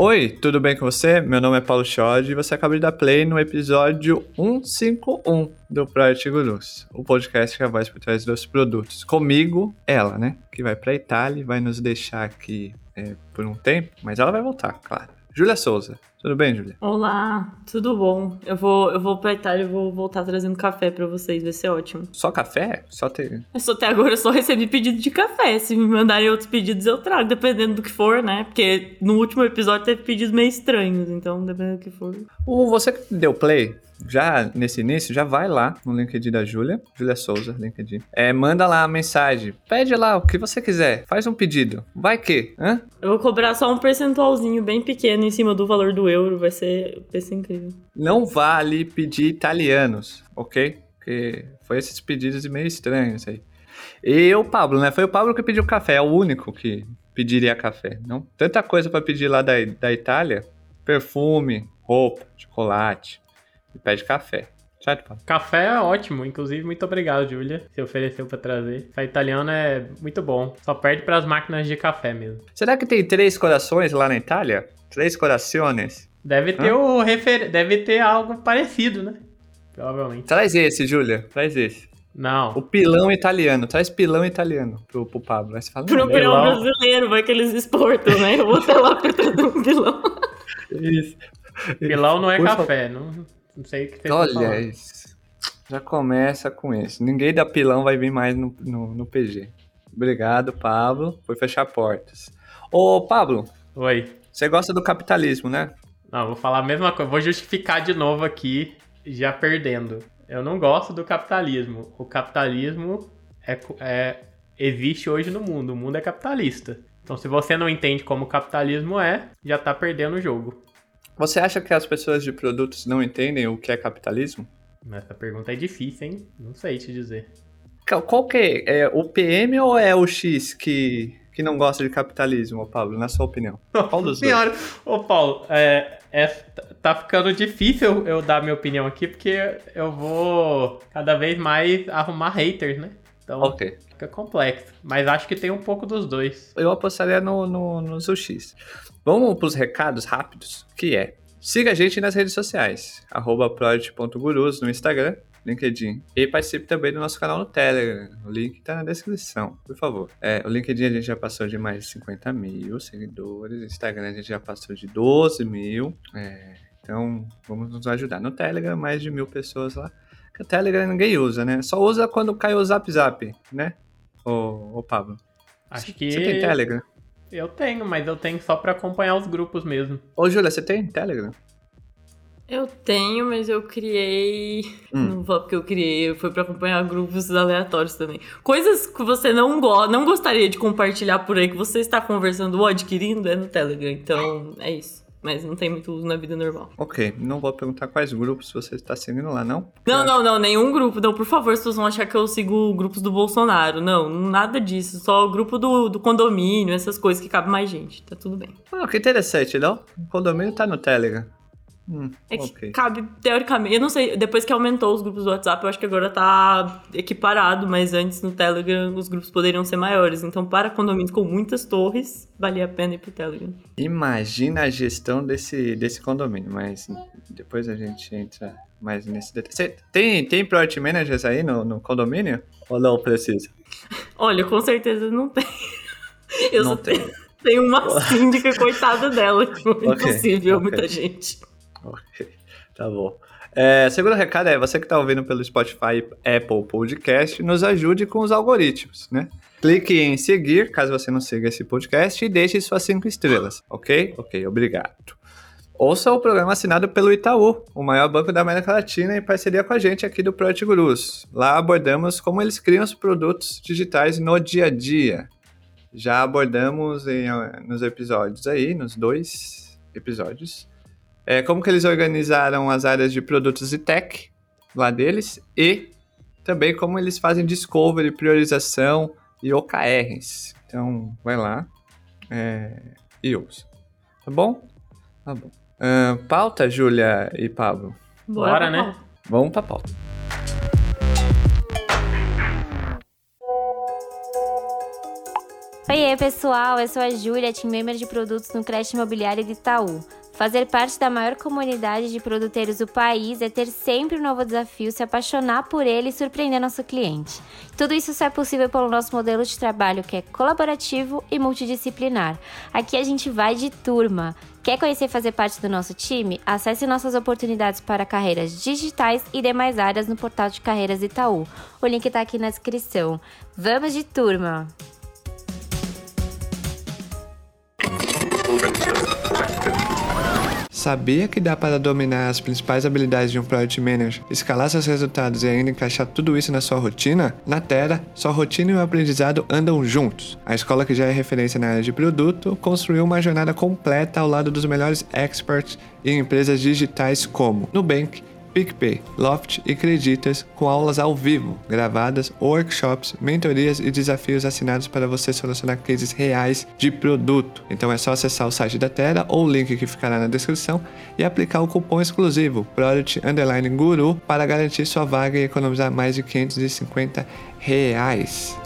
Oi, tudo bem com você? Meu nome é Paulo Schod e você acaba de dar play no episódio 151 do Project Gurus, o podcast que é a voz por trás dos produtos. Comigo, ela, né? Que vai pra Itália e vai nos deixar aqui é, por um tempo, mas ela vai voltar, claro. Júlia Souza. Tudo bem, Júlia? Olá, tudo bom? Eu vou, eu vou pra Itália e vou voltar trazendo café pra vocês, vai ser ótimo. Só café? Só ter. Eu só até agora eu só recebi pedido de café. Se me mandarem outros pedidos, eu trago, dependendo do que for, né? Porque no último episódio teve pedidos meio estranhos, então dependendo do que for. O você que deu play, já nesse início, já vai lá no LinkedIn da Júlia, Júlia Souza, LinkedIn. É, manda lá a mensagem, pede lá o que você quiser, faz um pedido. Vai que, hã? Eu vou cobrar só um percentualzinho bem pequeno em cima do valor do euro, vai ser, vai ser incrível. Não vale pedir italianos, ok? Porque foi esses pedidos meio estranhos aí. E o Pablo, né? Foi o Pablo que pediu café, é o único que pediria café, não? Tanta coisa para pedir lá da, da Itália, perfume, roupa, chocolate e pede café. Café é ótimo, inclusive muito obrigado, Júlia, se ofereceu para trazer. Café italiano é muito bom, só perde para as máquinas de café mesmo. Será que tem três corações lá na Itália? Três corações? Deve ter Hã? o refer... deve ter algo parecido, né? Provavelmente. Traz esse, Júlia, traz esse. Não. O pilão italiano, traz pilão italiano pro, pro Pablo. Aí você fala, Pro pilão brasileiro, vai que eles exportam, né? Eu vou até lá pra trazer um pilão. isso. Pilão não é Por favor. café, não, não sei o que tá Olha isso. Já começa com isso. Ninguém da pilão vai vir mais no, no, no PG. Obrigado, Pablo. Foi fechar portas. Ô, Pablo, Oi. você gosta do capitalismo, né? Não, vou falar a mesma coisa. Vou justificar de novo aqui, já perdendo. Eu não gosto do capitalismo. O capitalismo é, é- existe hoje no mundo. O mundo é capitalista. Então, se você não entende como o capitalismo é, já tá perdendo o jogo. Você acha que as pessoas de produtos não entendem o que é capitalismo? Essa pergunta é difícil, hein? Não sei te dizer. Qual que é? É o PM ou é o X que, que não gosta de capitalismo, Pablo, na sua opinião? Qual dos dois? Senhora, ô Paulo, é, é- tá ficando difícil eu dar minha opinião aqui, porque eu vou cada vez mais arrumar haters, né? Então Ok. fica complexo. Mas acho que tem um pouco dos dois. Eu apostaria no, no, no X. Vamos pros recados rápidos, que é... Siga a gente nas redes sociais, arroba project.gurus no Instagram, LinkedIn. E participe também do nosso canal no Telegram. O link tá na descrição, por favor. É, o LinkedIn a gente já passou de mais de 50 mil seguidores. Instagram a gente já passou de 12 mil. É, então, vamos nos ajudar. No Telegram, mais de mil pessoas lá. Que o Telegram ninguém usa, né? Só usa quando cai o Zap Zap, né? Ô, ô Pablo. Acho que Você tem Telegram? eu tenho, mas eu tenho só pra acompanhar os grupos mesmo. Ô, Júlia, você tem Telegram? Eu tenho, mas eu criei. Hum. Não vou porque eu criei, foi pra acompanhar grupos aleatórios também. Coisas que você não, go não gostaria de compartilhar por aí, que você está conversando ou adquirindo, é no Telegram. Então, é isso. Mas não tem muito uso na vida normal. Ok, não vou perguntar quais grupos você está seguindo lá, não? Não, não, não, nenhum grupo. Não, por favor, se vocês vão achar que eu sigo grupos do Bolsonaro. Não, nada disso. Só o grupo do, do condomínio, essas coisas que cabe mais gente. Tá tudo bem. Ah, que interessante, não? O condomínio tá no Telegram. Hum, É que ok. cabe, teoricamente, eu não sei, depois que aumentou os grupos do WhatsApp, eu acho que agora tá equiparado, mas antes no Telegram os grupos poderiam ser maiores. Então, para condomínios com muitas torres, valia a pena ir pro Telegram. Imagina a gestão desse, desse condomínio, mas depois a gente entra mais nesse detalhe. Tem, tem Project Managers aí no, no condomínio? Ou não precisa? Olha, com certeza não tem. Eu não só tem. tenho uma síndica, coitada dela. Tipo, Ok, impossível, ok. muita gente. Tá bom. É, segundo recado é, você que está ouvindo pelo Spotify Apple Podcast, nos ajude com os algoritmos, né? Clique em seguir, caso você não siga esse podcast, e deixe suas cinco estrelas, ok? Ok, obrigado. Ouça o programa assinado pelo Itaú, o maior banco da América Latina, em parceria com a gente aqui do Project Gurus. Lá abordamos como eles criam os produtos digitais no dia a dia. Já abordamos em, eh, nos episódios aí, nos dois episódios, é, como que eles organizaram as áreas de produtos e tech lá deles e também como eles fazem discovery, priorização e OKRs. Então, vai lá é, e ouça. Tá bom? Tá bom. Ahn, pauta, Júlia e Pablo? Bora, pra né? pauta. Vamos pra pauta. Oi, pessoal, eu sou a Júlia, team member de produtos no Crédito Imobiliário de Itaú. Fazer parte da maior comunidade de produtores do país é ter sempre um novo desafio, se apaixonar por ele e surpreender nosso cliente. Tudo isso só é possível pelo nosso modelo de trabalho que é colaborativo e multidisciplinar. Aqui a gente vai de turma. Quer conhecer e fazer parte do nosso time? Acesse nossas oportunidades para carreiras digitais e demais áreas no portal de carreiras Itaú. O link está aqui na descrição. Vamos de turma! Sabia que dá para dominar as principais habilidades de um Product Manager, escalar seus resultados e ainda encaixar tudo isso na sua rotina? Na Terra, sua rotina e o aprendizado andam juntos. A escola que já é referência na área de produto construiu uma jornada completa ao lado dos melhores experts em empresas digitais como Nubank, PicPay, Loft e Creditas, com aulas ao vivo, gravadas, workshops, mentorias e desafios assinados para você solucionar cases reais de produto. Então é só acessar o site da Terra ou o link que ficará na descrição e aplicar o cupom exclusivo Product Underline Guru para garantir sua vaga e economizar mais de 550 reais.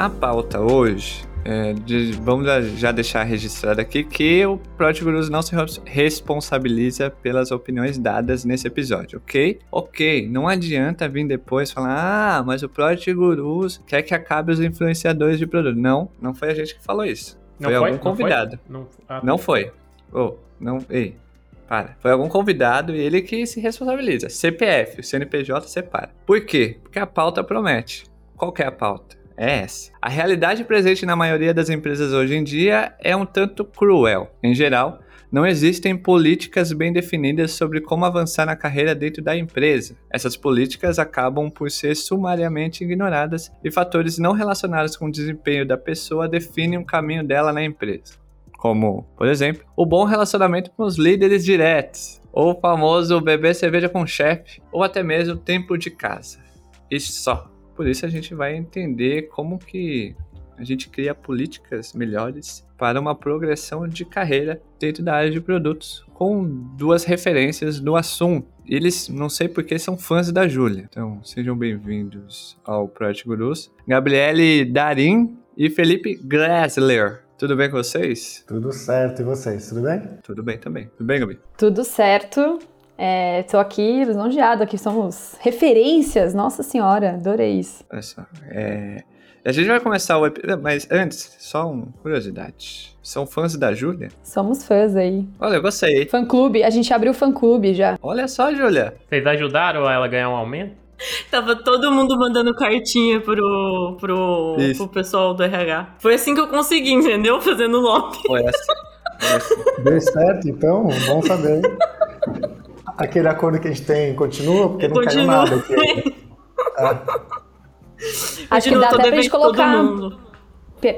A pauta hoje, é, de, vamos já deixar registrado aqui que o Gurus não se responsabiliza pelas opiniões dadas nesse episódio, ok? Ok, não adianta vir depois falar, ah, mas o Gurus quer que acabe os influenciadores de produto. Não, não foi a gente que falou isso. Não foi, foi? algum não convidado. Foi? Não, ah, não foi. Oh, não, ei, para. Foi algum convidado e ele que se responsabiliza. CPF, o CNPJ separa. Por quê? Porque a pauta promete. Qual é a pauta? É essa. A realidade presente na maioria das empresas hoje em dia é um tanto cruel. Em geral, não existem políticas bem definidas sobre como avançar na carreira dentro da empresa. Essas políticas acabam por ser sumariamente ignoradas e fatores não relacionados com o desempenho da pessoa definem o caminho dela na empresa. Como, por exemplo, o bom relacionamento com os líderes diretos, ou o famoso beber cerveja com o chefe, ou até mesmo tempo de casa. E só. Por isso a gente vai entender como que a gente cria políticas melhores para uma progressão de carreira dentro da área de produtos, com duas referências no assunto. Eles, não sei porque, são fãs da Júlia. Então, sejam bem-vindos ao Project Gurus. Gabriele Darim e Felipe Gressler. Tudo bem com vocês? Tudo certo. E vocês? Tudo bem? Tudo bem também. Tudo bem, Gabi? Tudo certo. Estou é, aqui lisonjeado, aqui somos referências, nossa senhora, adorei isso. Olha só, é... A gente vai começar o episódio, mas antes, só uma curiosidade. São fãs da Júlia? Somos fãs aí. Olha, eu gostei. Fã clube, a gente abriu fã clube já. Olha só, Júlia. Vocês ajudaram a ela ganhar um aumento? Tava todo mundo mandando cartinha pro, pro, pro pessoal do RH. Foi assim que eu consegui, entendeu? Fazendo lobby. Foi assim. Deu certo, então, bom saber. Aquele acordo que a gente tem continua? Porque não continua. caiu nada aqui. ah. Acho que dá até pra gente colocar,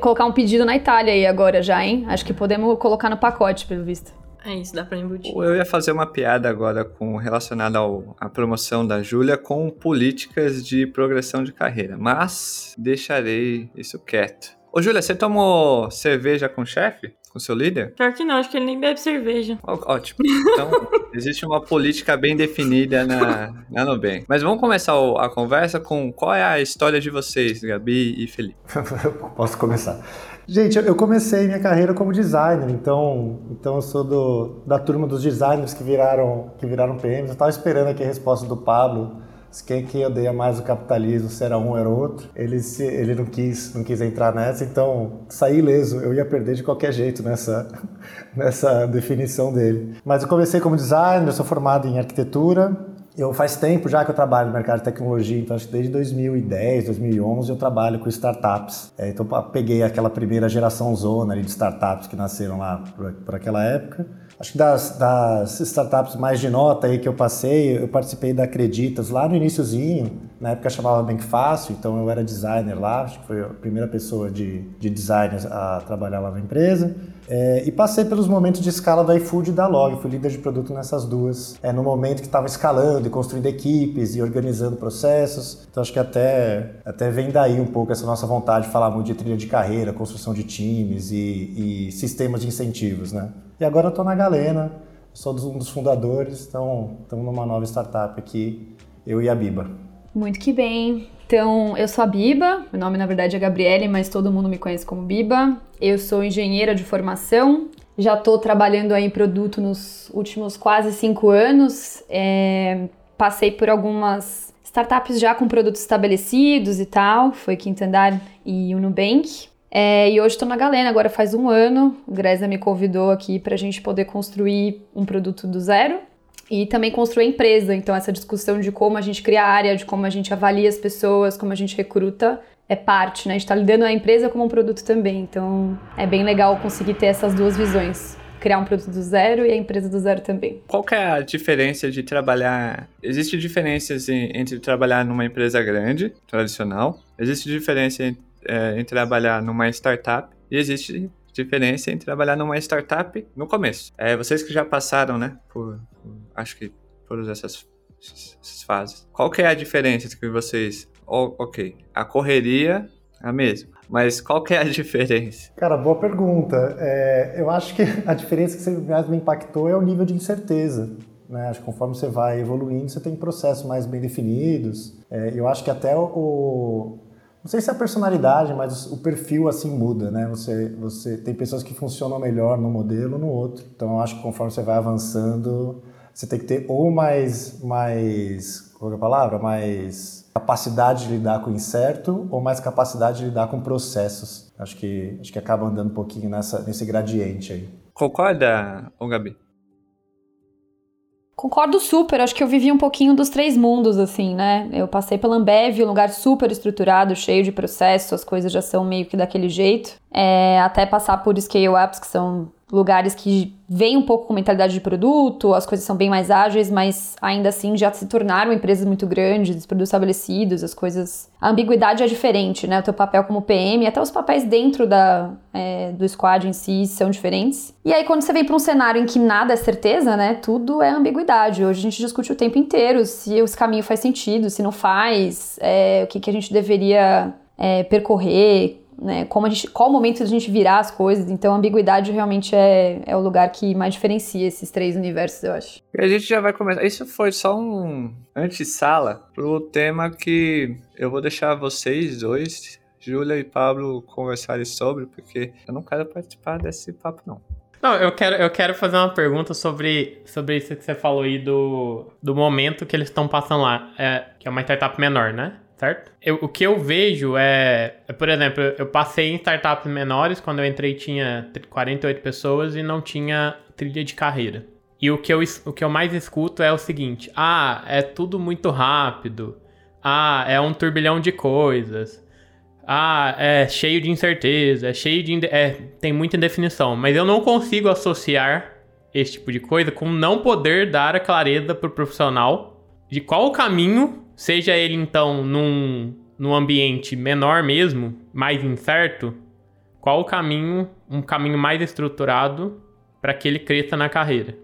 colocar um pedido na Itália aí agora já, hein? Acho que podemos colocar no pacote, pelo visto. É isso, dá pra embutir. Eu ia fazer uma piada agora com relacionada à promoção da Júlia com políticas de progressão de carreira, mas deixarei isso quieto. Ô, Júlia, você tomou cerveja com o chefe? Com seu líder? Pior que não, acho que ele nem bebe cerveja. Ó, ótimo. Então, existe uma política bem definida na, na Nubank. Mas vamos começar a conversa com qual é a história de vocês, Gabi e Felipe. Posso começar. Gente, eu comecei minha carreira como designer, então, então eu sou do, da turma dos designers que viraram, que viraram PMs. Eu estava esperando aqui a resposta do Pablo quem que odeia mais o capitalismo, se era um era outro. Ele, se, ele não, quis, não quis entrar nessa, então saí ileso. Eu ia perder de qualquer jeito nessa, nessa definição dele. Mas eu comecei como designer, eu sou formado em arquitetura. Eu faz tempo já que eu trabalho no mercado de tecnologia, então acho que desde 2010, 2011 eu trabalho com startups. É, então peguei aquela primeira geração zona de startups que nasceram lá por, por aquela época. Acho que das, das, startups mais de nota aí que eu passei, eu participei da Acreditas lá no iníciozinho, na época chamava Bem Fácil, então eu era designer lá, acho que foi a primeira pessoa de, de design a trabalhar lá na empresa. É, e passei pelos momentos de escala do iFood e da Log, fui líder de produto nessas duas. É, no momento que estava escalando e construindo equipes e organizando processos. Então acho que até, até vem daí um pouco essa nossa vontade de falar muito de trilha de carreira, construção de times e, e sistemas de incentivos. Né? E agora eu estou na Galena, sou um dos fundadores, então estamos numa nova startup aqui, eu e a Biba. Muito que bem. Então, eu sou a Biba, meu nome na verdade é Gabriele, mas todo mundo me conhece como Biba. Eu sou engenheira de formação, já estou trabalhando aí em produto nos últimos quase cinco anos. É, passei por algumas startups já com produtos estabelecidos e tal, foi Quinto Andar e Unubank. É, e hoje estou na Galena, agora faz um ano. O Gresa me convidou aqui para a gente poder construir um produto do zero e também construir a empresa. Então, essa discussão de como a gente cria a área, de como a gente avalia as pessoas, como a gente recruta, é parte, né? A gente está lidando a empresa como um produto também. Então, é bem legal conseguir ter essas duas visões. Criar um produto do zero e a empresa do zero também. Qual que é a diferença de trabalhar? Existe diferenças entre trabalhar numa empresa grande, tradicional. Existe diferença em, é, em trabalhar numa startup. E existe diferença em trabalhar numa startup no começo. É, vocês que já passaram, né, por, acho que todas essas, essas, fases. Qual que é a diferença entre vocês? Oh, ok, a correria é a mesma. Mas qual que é a diferença? Cara, boa pergunta. É, eu acho que a diferença que mais me impactou é o nível de incerteza. Né? Acho que conforme você vai evoluindo, você tem processos mais bem definidos. É, eu acho que até o, não sei se é a personalidade, mas o perfil assim muda, né? Você, você tem pessoas que funcionam melhor num modelo no outro. Então, eu acho que conforme você vai avançando, você tem que ter ou mais, mais, qual é a palavra? Mais capacidade de lidar com o incerto ou mais capacidade de lidar com processos. Acho que, acho que acaba andando um pouquinho nessa, nesse gradiente aí. Concorda, ô Gabi? Concordo super, acho que eu vivi um pouquinho dos três mundos, assim, né? Eu passei pela Ambev, um lugar super estruturado, cheio de processos, as coisas já são meio que daquele jeito. É, até passar por scale-ups, que são lugares que vêm um pouco com mentalidade de produto, as coisas são bem mais ágeis, mas ainda assim já se tornaram empresas muito grandes, produtos estabelecidos, as coisas. A ambiguidade é diferente, né? O teu papel como PM, até os papéis dentro da, é, do squad em si são diferentes. E aí, quando você vem para um cenário em que nada é certeza, né? Tudo é ambiguidade. Hoje a gente discute o tempo inteiro se esse caminho faz sentido, se não faz, é, o que, que a gente deveria é, percorrer, né? Como a gente, qual o momento de a gente virar as coisas. Então, a ambiguidade realmente é, é o lugar que mais diferencia esses três universos, eu acho. E a gente já vai começar. Isso foi só um antessala pro tema que eu vou deixar vocês dois, Júlia e Pablo, conversarem sobre, porque eu não quero participar desse papo, não. Não, eu quero, eu quero fazer uma pergunta sobre, sobre isso que você falou aí do, do momento que eles estão passando lá. É, que é uma startup menor, né? Certo? Eu, o que eu vejo é, é, por exemplo, eu passei em startups menores, quando eu entrei tinha 48 pessoas e não tinha trilha de carreira. E o que, eu, o que eu mais escuto é o seguinte: ah, é tudo muito rápido. Ah, é um turbilhão de coisas. Ah, é cheio de incerteza, é cheio de. É, tem muita indefinição. Mas eu não consigo associar esse tipo de coisa com não poder dar a clareza para o profissional de qual o caminho Seja ele então num, num ambiente menor mesmo, mais incerto, qual o caminho, um caminho mais estruturado para que ele cresça na carreira.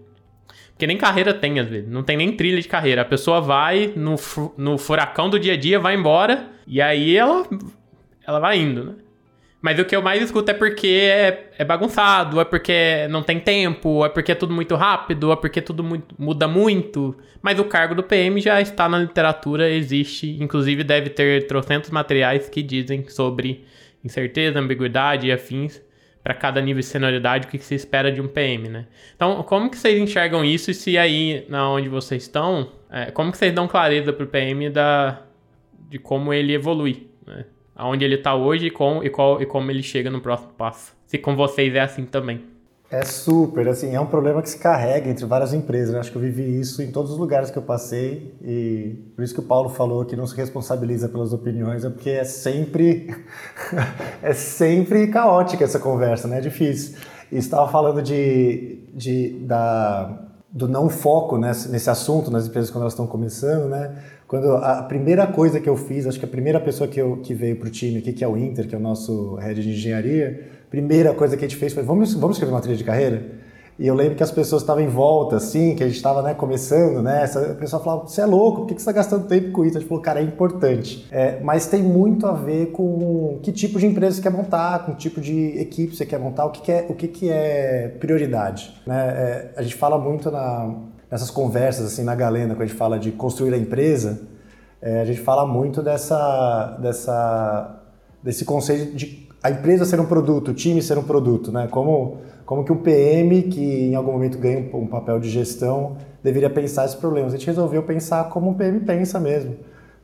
Porque nem carreira tem, às vezes. Não tem nem trilha de carreira. A pessoa vai no, no furacão do dia a dia, vai embora, e aí ela, ela vai indo, né? Mas o que eu mais escuto é porque é, é bagunçado, é porque não tem tempo, é porque é tudo muito rápido, é porque tudo muito, muda muito. Mas o cargo do PM já está na literatura, existe, inclusive deve ter trocentos materiais que dizem sobre incerteza, ambiguidade e afins para cada nível de senioridade o que se espera de um PM, né? Então, como que vocês enxergam isso e se aí, na onde vocês estão, é, como que vocês dão clareza para o PM da, de como ele evolui, né? Aonde ele está hoje e, com, e, qual, e como ele chega no próximo passo. Se com vocês é assim também. É super, assim, é um problema que se carrega entre várias empresas. Né? Acho que eu vivi isso em todos os lugares que eu passei e por isso que o Paulo falou que não se responsabiliza pelas opiniões, é porque é sempre é sempre caótica essa conversa, né? É difícil. E estava falando de, de da do não foco nesse, nesse assunto nas empresas quando elas estão começando, né? Quando a primeira coisa que eu fiz, acho que a primeira pessoa que, eu, que veio para o time aqui, que é o Inter, que é o nosso head de engenharia, primeira coisa que a gente fez foi, vamos, vamos escrever uma trilha de carreira? E eu lembro que as pessoas estavam em volta, assim, que a gente estava né, começando, né? Essa, pessoa falava, você é louco, por que você está gastando tempo com isso? A gente falou, cara, é importante. É, mas tem muito a ver com que tipo de empresa você quer montar, com que tipo de equipe você quer montar, o que, que é, o que, que é prioridade. Né? É, a gente fala muito na, nessas conversas, assim, na galena, quando a gente fala de construir a empresa, é, a gente fala muito dessa, dessa, desse conceito de a empresa ser um produto, o time ser um produto, né? Como como que um PM, que em algum momento ganha um, papel de gestão, deveria pensar esses problemas. A gente resolveu pensar como um PM pensa mesmo.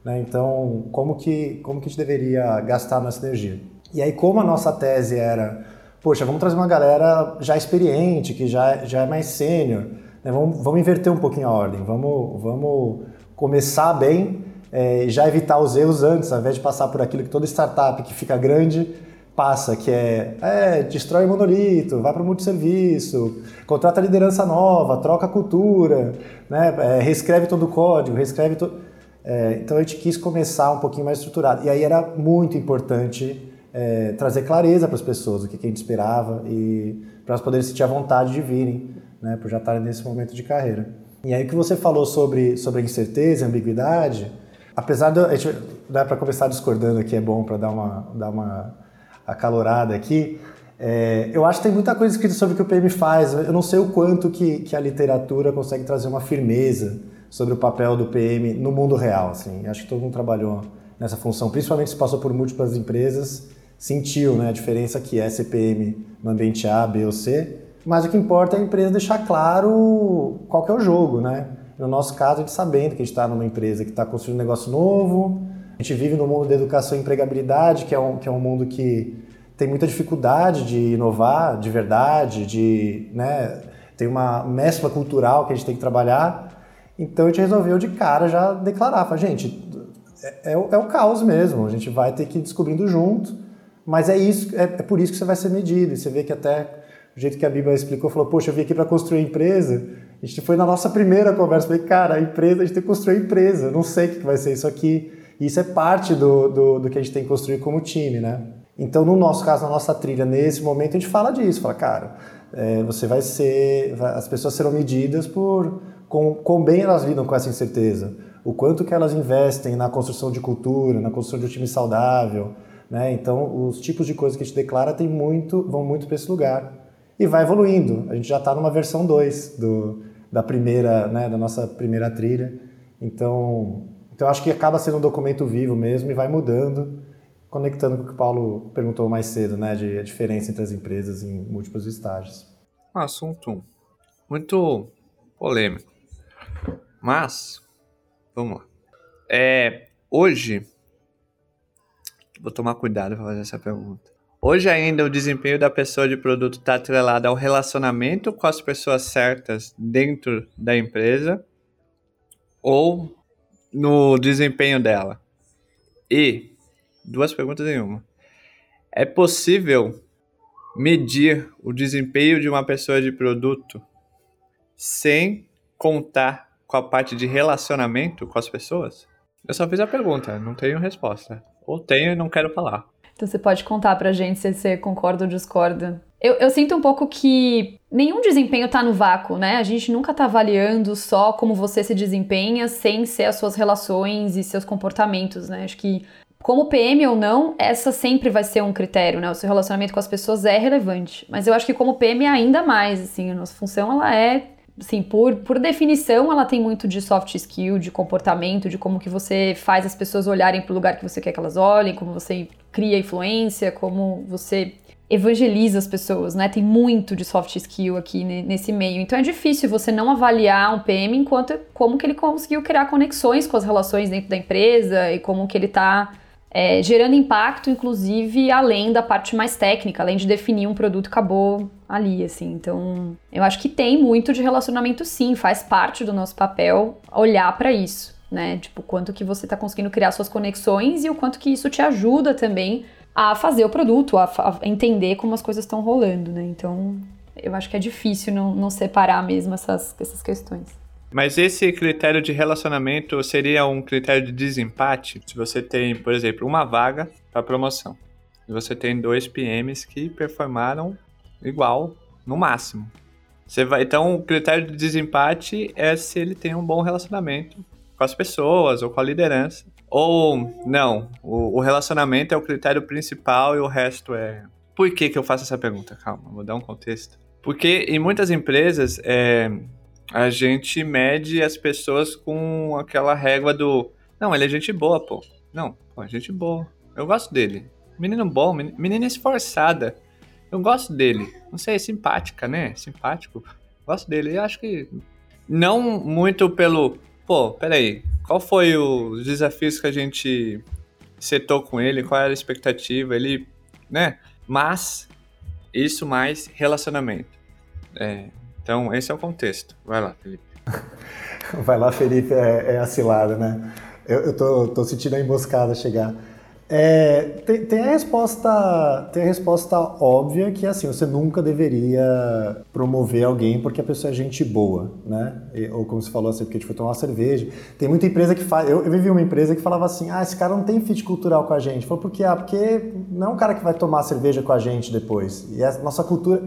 Né? Então, como que, como que a gente deveria gastar nossa energia? E aí, como a nossa tese era, poxa, vamos trazer uma galera já experiente, que já, já é mais sênior, né? vamos, vamos inverter um pouquinho a ordem, vamos, vamos começar bem e é, já evitar os erros antes, ao invés de passar por aquilo que toda startup que fica grande passa, que é, é destrói o monolito, vai para o multisserviço, contrata liderança nova, troca cultura, né, é, reescreve todo o código, reescreve todo... É, então a gente quis começar um pouquinho mais estruturado. E aí era muito importante é, trazer clareza para as pessoas, o que, que, a gente esperava, e para elas poderem sentir a vontade de virem, né, por já estarem nesse momento de carreira. E aí o que você falou sobre, sobre incerteza, ambiguidade, apesar de... A gente, dá para começar discordando aqui, é bom para dar uma... Dar uma acalorada aqui. É, eu acho que tem muita coisa escrita sobre o que o PM faz. Eu não sei o quanto que, que a literatura consegue trazer uma firmeza sobre o papel do PM no mundo real. Assim. Acho que todo mundo trabalhou nessa função, principalmente se passou por múltiplas empresas, sentiu né, a diferença que é CPM no ambiente A, B ou C. Mas o que importa é a empresa deixar claro qual é o jogo. Né? No nosso caso, a gente sabendo que a gente está numa empresa que está construindo um negócio novo, a gente vive no mundo da educação e empregabilidade, que é um, que é um mundo que tem muita dificuldade de inovar de verdade, de, né, tem uma mescla cultural que a gente tem que trabalhar. Então a gente resolveu de cara já declarar, falar, gente, é, é, o, é o caos mesmo, a gente vai ter que ir descobrindo junto, mas é isso, é, é por isso que você vai ser medido. E você vê que até o jeito que a Bíblia explicou, falou, poxa, eu vim aqui para construir empresa. A gente foi na nossa primeira conversa, falei, cara, a empresa, a gente tem que construir empresa, não sei o que vai ser isso aqui. E isso é parte do, do, do, que a gente tem que construir como time, né? Então, no nosso caso, na nossa trilha, nesse momento, a gente fala disso. Fala, cara, é, você vai ser... As pessoas serão medidas por com, com bem elas lidam com essa incerteza. O quanto que elas investem na construção de cultura, na construção de um time saudável, né? Então, os tipos de coisas que a gente declara tem muito, vão muito para esse lugar. E vai evoluindo. A gente já está numa versão 2 da primeira, né, da nossa primeira trilha. Então, então acho que acaba sendo um documento vivo mesmo e vai mudando, conectando com o que o Paulo perguntou mais cedo, né, de a diferença entre as empresas em múltiplos estágios. Um assunto muito polêmico. Mas, vamos lá. É, hoje, vou tomar cuidado para fazer essa pergunta. Hoje ainda o desempenho da pessoa de produto está atrelado ao relacionamento com as pessoas certas dentro da empresa ou no desempenho dela? E, duas perguntas em uma. É possível medir o desempenho de uma pessoa de produto sem contar com a parte de relacionamento com as pessoas? Eu só fiz a pergunta, não tenho resposta. Ou tenho e não quero falar. Então você pode contar pra gente se você concorda ou discorda. Eu, eu sinto um pouco que nenhum desempenho tá no vácuo, né? A gente nunca tá avaliando só como você se desempenha sem ser as suas relações e seus comportamentos, né? Acho que como PM ou não, essa sempre vai ser um critério, né? O seu relacionamento com as pessoas é relevante. Mas eu acho que como PM é ainda mais, assim, a nossa função ela é assim, por, por definição, ela tem muito de soft skill, de comportamento, de como que você faz as pessoas olharem para o lugar que você quer que elas olhem, como você cria influência, como você evangeliza as pessoas, né? Tem muito de soft skill aqui nesse meio. Então é difícil você não avaliar um PM enquanto como que ele conseguiu criar conexões com as relações dentro da empresa e como que ele está é, gerando impacto, inclusive, além da parte mais técnica, além de definir um produto acabou ali, assim. Então, eu acho que tem muito de relacionamento, sim, faz parte do nosso papel olhar para isso, né? Tipo, quanto que você está conseguindo criar suas conexões e o quanto que isso te ajuda também a fazer o produto, a, a entender como as coisas estão rolando, né? Então, eu acho que é difícil não, não separar mesmo essas, essas questões. Mas esse critério de relacionamento seria um critério de desempate? Se você tem, por exemplo, uma vaga para promoção e você tem dois PMs que performaram igual, no máximo. Você vai, então, o critério de desempate é se ele tem um bom relacionamento com as pessoas ou com a liderança. Ou não, o, o relacionamento é o critério principal e o resto é. Por que, que eu faço essa pergunta? Calma, vou dar um contexto. Porque em muitas empresas é, a gente mede as pessoas com aquela régua do. Não, ele é gente boa, pô. Não, pô, é gente boa. Eu gosto dele. Menino bom, menina esforçada. Eu gosto dele. Não sei, é simpática, né? Simpático. Gosto dele. Eu acho que. Não muito pelo. Pô, peraí. Qual foi os desafios que a gente setou com ele? Qual era a expectativa? Ele. Né? Mas. Isso mais relacionamento. É, então, esse é o contexto. Vai lá, Felipe. Vai lá, Felipe, é, é a cilada, né? Eu, eu tô, tô sentindo a emboscada chegar. É, tem, tem, a resposta, tem a resposta óbvia que assim você nunca deveria promover alguém porque a pessoa é gente boa, né? E, ou como você falou assim, porque a gente foi tomar uma cerveja. Tem muita empresa que faz. Eu, eu vivi uma empresa que falava assim: ah, esse cara não tem fit cultural com a gente. Falou, por quê? Ah, porque não é um cara que vai tomar cerveja com a gente depois. E a nossa cultura.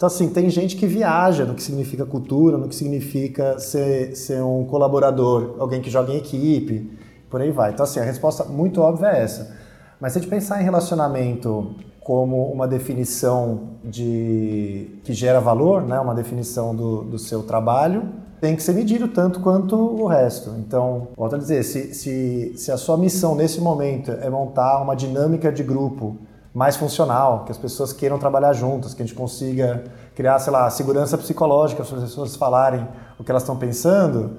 Então, assim, tem gente que viaja no que significa cultura, no que significa ser, ser um colaborador, alguém que joga em equipe, por aí vai. Então, assim, a resposta muito óbvia é essa. Mas se a gente pensar em relacionamento como uma definição de que gera valor, né, uma definição do, do seu trabalho, tem que ser medido tanto quanto o resto. Então, volto a dizer, se, se, se a sua missão nesse momento é montar uma dinâmica de grupo mais funcional, que as pessoas queiram trabalhar juntas, que a gente consiga criar, sei lá, segurança psicológica para as pessoas falarem o que elas estão pensando,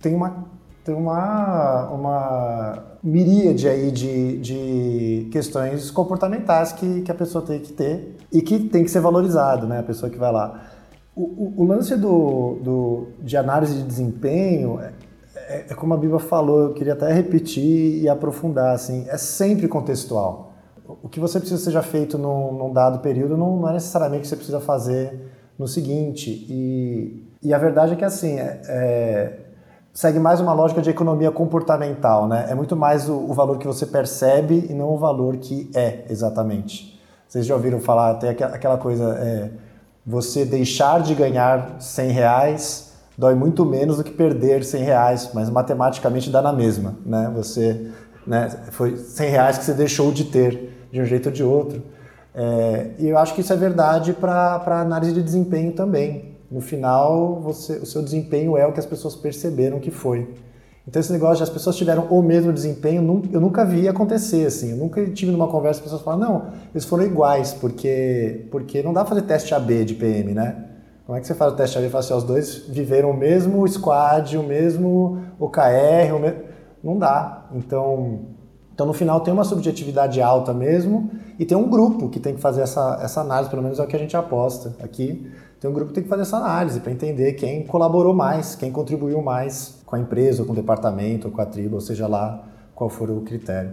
tem uma tem uma, uma miríade aí de, de questões comportamentais que, que a pessoa tem que ter e que tem que ser valorizado, né? A pessoa que vai lá. O, o, o lance do, do, de análise de desempenho é, é, é, como a Bíblia falou, eu queria até repetir e aprofundar, assim, é sempre contextual. O que você precisa seja feito num, num dado período não, não é necessariamente o que você precisa fazer no seguinte. E, e a verdade é que, assim, é, é segue mais uma lógica de economia comportamental, né? É muito mais o, o, valor que você percebe e não o valor que é exatamente. Vocês já ouviram falar, tem aquela coisa, é, você deixar de ganhar 100 reais dói muito menos do que perder 100 reais, mas matematicamente dá na mesma, né? Você, né, foi 100 reais que você deixou de ter de um jeito ou de outro. É, e eu acho que isso é verdade para análise de desempenho também no final você, o seu desempenho é o que as pessoas perceberam que foi. Então esse negócio de as pessoas tiveram o mesmo desempenho, eu nunca vi acontecer assim. Eu nunca tive numa conversa as pessoas falam não, eles foram iguais porque porque não dá pra fazer teste AB de PM, né? Como é que você faz o teste AB? Fala assim, os dois viveram o mesmo squad, o mesmo OKR, o mesmo... não dá. Então então no final tem uma subjetividade alta mesmo e tem um grupo que tem que fazer essa, essa análise, pelo menos é o que a gente aposta aqui então o grupo tem que fazer essa análise para entender quem colaborou mais, quem contribuiu mais com a empresa, ou com o departamento, ou com a tribo, ou seja lá qual for o critério.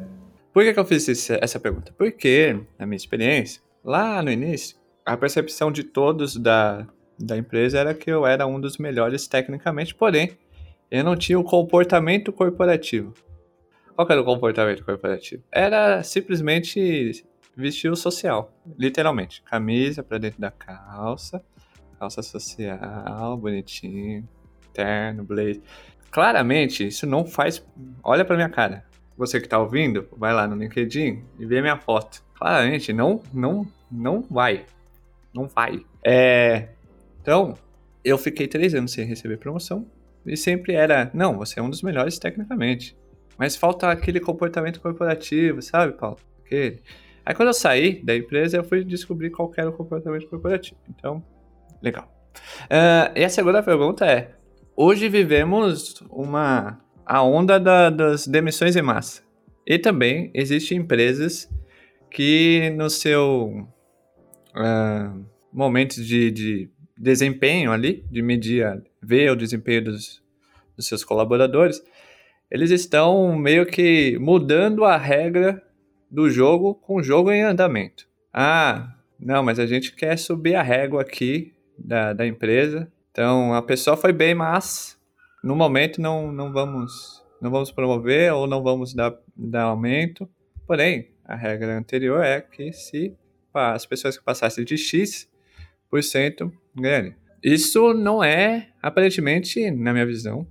Por que, que eu fiz essa pergunta? Porque, na minha experiência, lá no início, a percepção de todos da, da empresa era que eu era um dos melhores tecnicamente, porém, eu não tinha o comportamento corporativo. Qual era o comportamento corporativo? Era simplesmente vestir o social, literalmente. Camisa para dentro da calça, calça social, bonitinho, terno, blazer. Claramente, isso não faz. Olha pra minha cara. Você que tá ouvindo, vai lá no LinkedIn e vê minha foto. Claramente, não, não, não vai. Não vai. É. Então, eu fiquei três anos sem receber promoção e sempre era, não, você é um dos melhores tecnicamente. Mas falta aquele comportamento corporativo, sabe, Paulo? Aquele. Aí quando eu saí da empresa, eu fui descobrir qual era o comportamento corporativo. Então, Legal. Uh, e a segunda pergunta é: hoje vivemos uma a onda da, das demissões em massa. E também existem empresas que no seu uh, momento de, de, desempenho ali, de medir, ver o desempenho dos, dos seus colaboradores, eles estão meio que mudando a regra do jogo com o jogo em andamento. Ah, não, mas a gente quer subir a régua aqui da, da empresa. Então, a pessoa foi bem, mas no momento não, não vamos não vamos promover ou não vamos dar, dar aumento. Porém, a regra anterior é que se as pessoas que passassem de X por cento ganhem. Isso não é, aparentemente, na minha visão,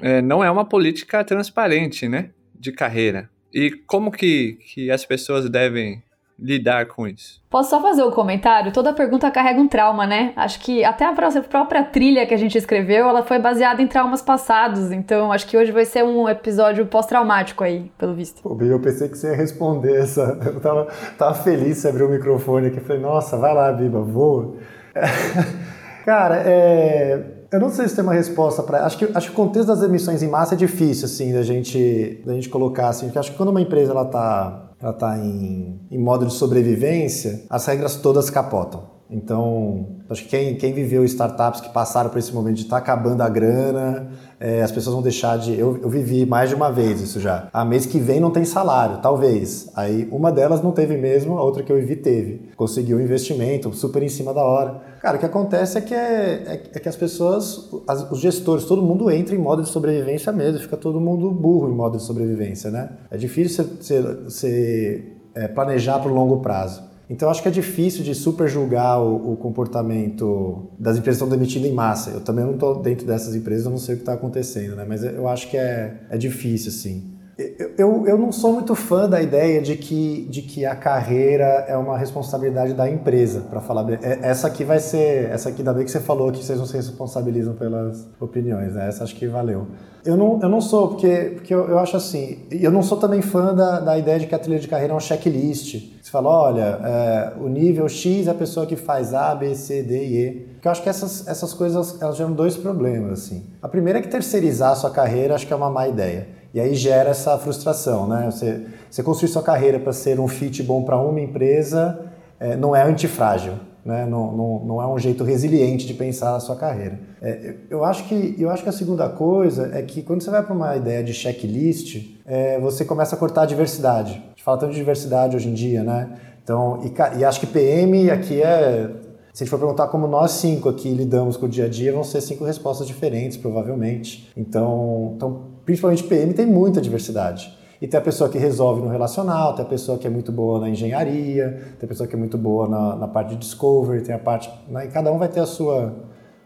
é, não é uma política transparente, né, de carreira. E como que, que as pessoas devem lidar com isso? Posso só fazer um comentário? Toda pergunta carrega um trauma, né? Acho que até a própria trilha que a gente escreveu, ela foi baseada em traumas passados. Então, acho que hoje vai ser um episódio pós-traumático aí, pelo visto. Pô, eu pensei que você ia responder essa. Eu tava, tava feliz de abrir o microfone aqui. Falei, nossa, vai lá, Biba, voa. Cara, é, eu não sei se tem uma resposta para. Acho que acho que o contexto das emissões em massa é difícil assim da gente da gente colocar assim, porque acho que quando uma empresa ela tá ela tá em, em modo de sobrevivência, as regras todas capotam. Então, acho que quem, quem viveu startups que passaram por esse momento de estar tá acabando a grana, é, as pessoas vão deixar de. Eu, eu vivi mais de uma vez isso já. A mês que vem não tem salário, talvez. Aí uma delas não teve mesmo, a outra que eu vivi teve. Conseguiu um investimento super em cima da hora. Cara, o que acontece é que, é, é, é que as pessoas, as, os gestores, todo mundo entra em modo de sobrevivência mesmo, fica todo mundo burro em modo de sobrevivência, né? É difícil você, você é, planejar para o longo prazo. Então acho que é difícil de super julgar o, o, comportamento das empresas que estão demitindo em massa. Eu também não estou dentro dessas empresas, eu não sei o que está acontecendo, né? Mas eu acho que é, é difícil, assim. Eu, eu, não sou muito fã da ideia de que, de que a carreira é uma responsabilidade da empresa, para falar. É, essa aqui vai ser. Essa aqui, da bem que você falou que vocês não se responsabilizam pelas opiniões, né? Essa acho que valeu. Eu não, eu não sou, porque, porque eu, eu acho assim. Eu não sou também fã da, da ideia de que a trilha de carreira é um checklist. Você fala, olha, é, o nível X é a pessoa que faz A, B, C, D e E. Porque eu acho que essas, essas coisas elas geram dois problemas. assim. A primeira é que terceirizar a sua carreira acho que é uma má ideia. E aí gera essa frustração, né? Você, você construir sua carreira para ser um fit bom para uma empresa é, não é antifrágil, né? Não, não, não é um jeito resiliente de pensar a sua carreira. É, eu, acho que, eu acho que a segunda coisa é que quando você vai para uma ideia de checklist, é, você começa a cortar a diversidade. A gente fala tanto de diversidade hoje em dia, né? Então, e, e acho que PM aqui é se a gente for perguntar como nós cinco aqui lidamos com o dia a dia, vão ser cinco respostas diferentes, provavelmente. Então, então principalmente PM tem muita diversidade. E tem a pessoa que resolve no relacional, tem a pessoa que é muito boa na engenharia, tem a pessoa que é muito boa na, na parte de discovery, tem a parte. Né, e cada um vai ter a sua,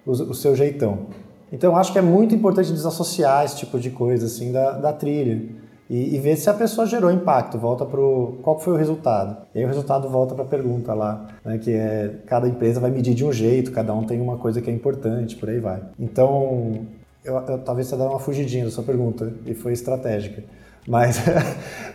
o, o seu jeitão. Então, acho que é muito importante desassociar esse tipo de coisa assim da, da trilha e, e ver se a pessoa gerou impacto, volta para qual foi o resultado. E aí o resultado volta para a pergunta lá, né, que é cada empresa vai medir de um jeito, cada um tem uma coisa que é importante, por aí vai. Então, eu, eu talvez você dê uma fugidinha da sua pergunta e foi estratégica. Mas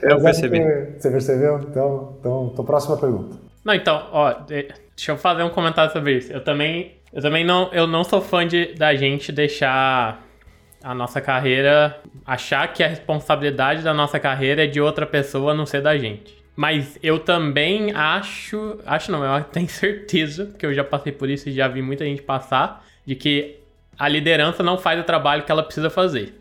eu percebi. Você percebeu? Então, então, então próxima pergunta. Não, então, ó, deixa eu fazer um comentário sobre isso. Eu também, eu também não, eu não sou fã de da gente deixar a nossa carreira, achar que a responsabilidade da nossa carreira é de outra pessoa, não ser da gente. Mas eu também acho, acho não, eu tenho certeza, porque eu já passei por isso e já vi muita gente passar, de que a liderança não faz o trabalho que ela precisa fazer.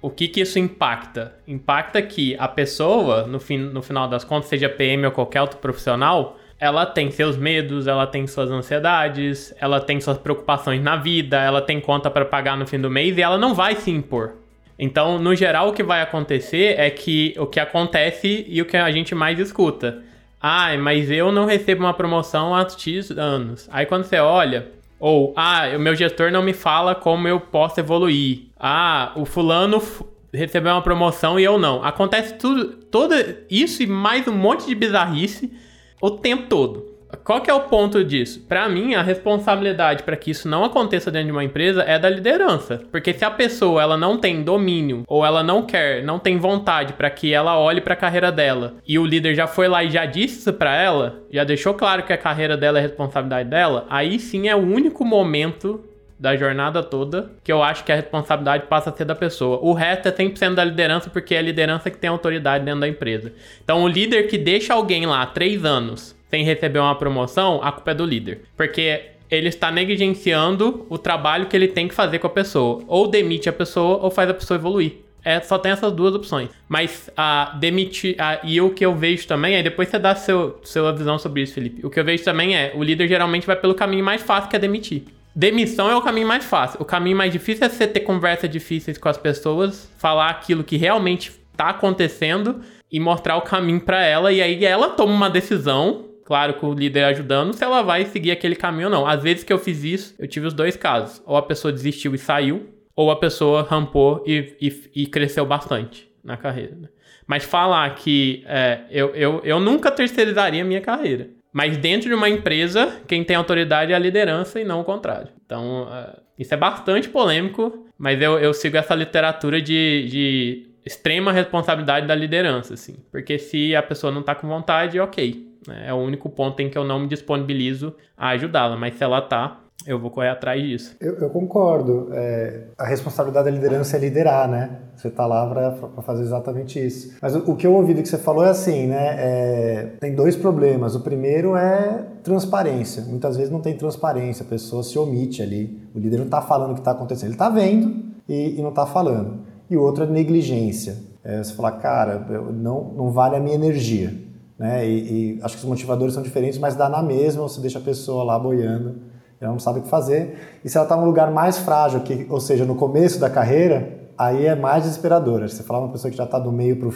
O que que isso impacta? Impacta que a pessoa, no, fim, no final das contas, seja PM ou qualquer outro profissional, ela tem seus medos, ela tem suas ansiedades, ela tem suas preocupações na vida, ela tem conta para pagar no fim do mês e ela não vai se impor. Então, no geral, o que vai acontecer é que o que acontece e o que a gente mais escuta. Ah, mas eu não recebo uma promoção há X anos. Aí quando você olha, ou ah, o meu gestor não me fala como eu posso evoluir. Ah, o fulano recebeu uma promoção e eu não. Acontece tudo, todo isso e mais um monte de bizarrice o tempo todo. Qual que é o ponto disso? Para mim, a responsabilidade para que isso não aconteça dentro de uma empresa é da liderança, porque se a pessoa ela não tem domínio ou ela não quer, não tem vontade para que ela olhe para a carreira dela e o líder já foi lá e já disse isso para ela, já deixou claro que a carreira dela é responsabilidade dela, aí sim é o único momento da jornada toda, que eu acho que a responsabilidade passa a ser da pessoa. O resto é 100% da liderança, porque é a liderança que tem autoridade dentro da empresa. Então, o líder que deixa alguém lá três anos sem receber uma promoção, a culpa é do líder. Porque ele está negligenciando o trabalho que ele tem que fazer com a pessoa. Ou demite a pessoa, ou faz a pessoa evoluir. É, só tem essas duas opções. Mas a demitir. E o que eu vejo também, aí depois você dá seu, sua visão sobre isso, Felipe. O que eu vejo também é: o líder geralmente vai pelo caminho mais fácil que é demitir. Demissão é o caminho mais fácil. O caminho mais difícil é você ter conversas difíceis com as pessoas, falar aquilo que realmente tá acontecendo e mostrar o caminho para ela. E aí ela toma uma decisão, claro, com o líder ajudando, se ela vai seguir aquele caminho ou não. Às vezes que eu fiz isso, eu tive os dois casos. Ou a pessoa desistiu e saiu, ou a pessoa rampou e, e, e cresceu bastante na carreira. Né? Mas falar que é, eu, eu, eu nunca terceirizaria a minha carreira. Mas dentro de uma empresa, quem tem autoridade é a liderança e não o contrário. Então, uh, isso é bastante polêmico, mas eu, eu sigo essa literatura de, de extrema responsabilidade da liderança, assim. Porque se a pessoa não tá com vontade, ok. Né? É o único ponto em que eu não me disponibilizo a ajudá-la. Mas se ela tá, eu vou correr atrás disso. Eu, eu concordo. É, a responsabilidade da liderança é liderar, né? Você está lá para fazer exatamente isso. Mas o, o, que eu ouvi do que você falou é assim, né? É, tem dois problemas. O primeiro é transparência. Muitas vezes não tem transparência, a pessoa se omite ali. O líder não está falando o que está acontecendo. Ele está vendo e, e não está falando. E o outro é negligência. É você falar, cara, não, não vale a minha energia. Né? E, e acho que os motivadores são diferentes, mas dá na mesma, você deixa a pessoa lá boiando ela não sabe o que fazer. E se ela está num lugar mais frágil, que, ou seja, no começo da carreira, aí é mais desesperadora. Você falar uma pessoa que já está do meio para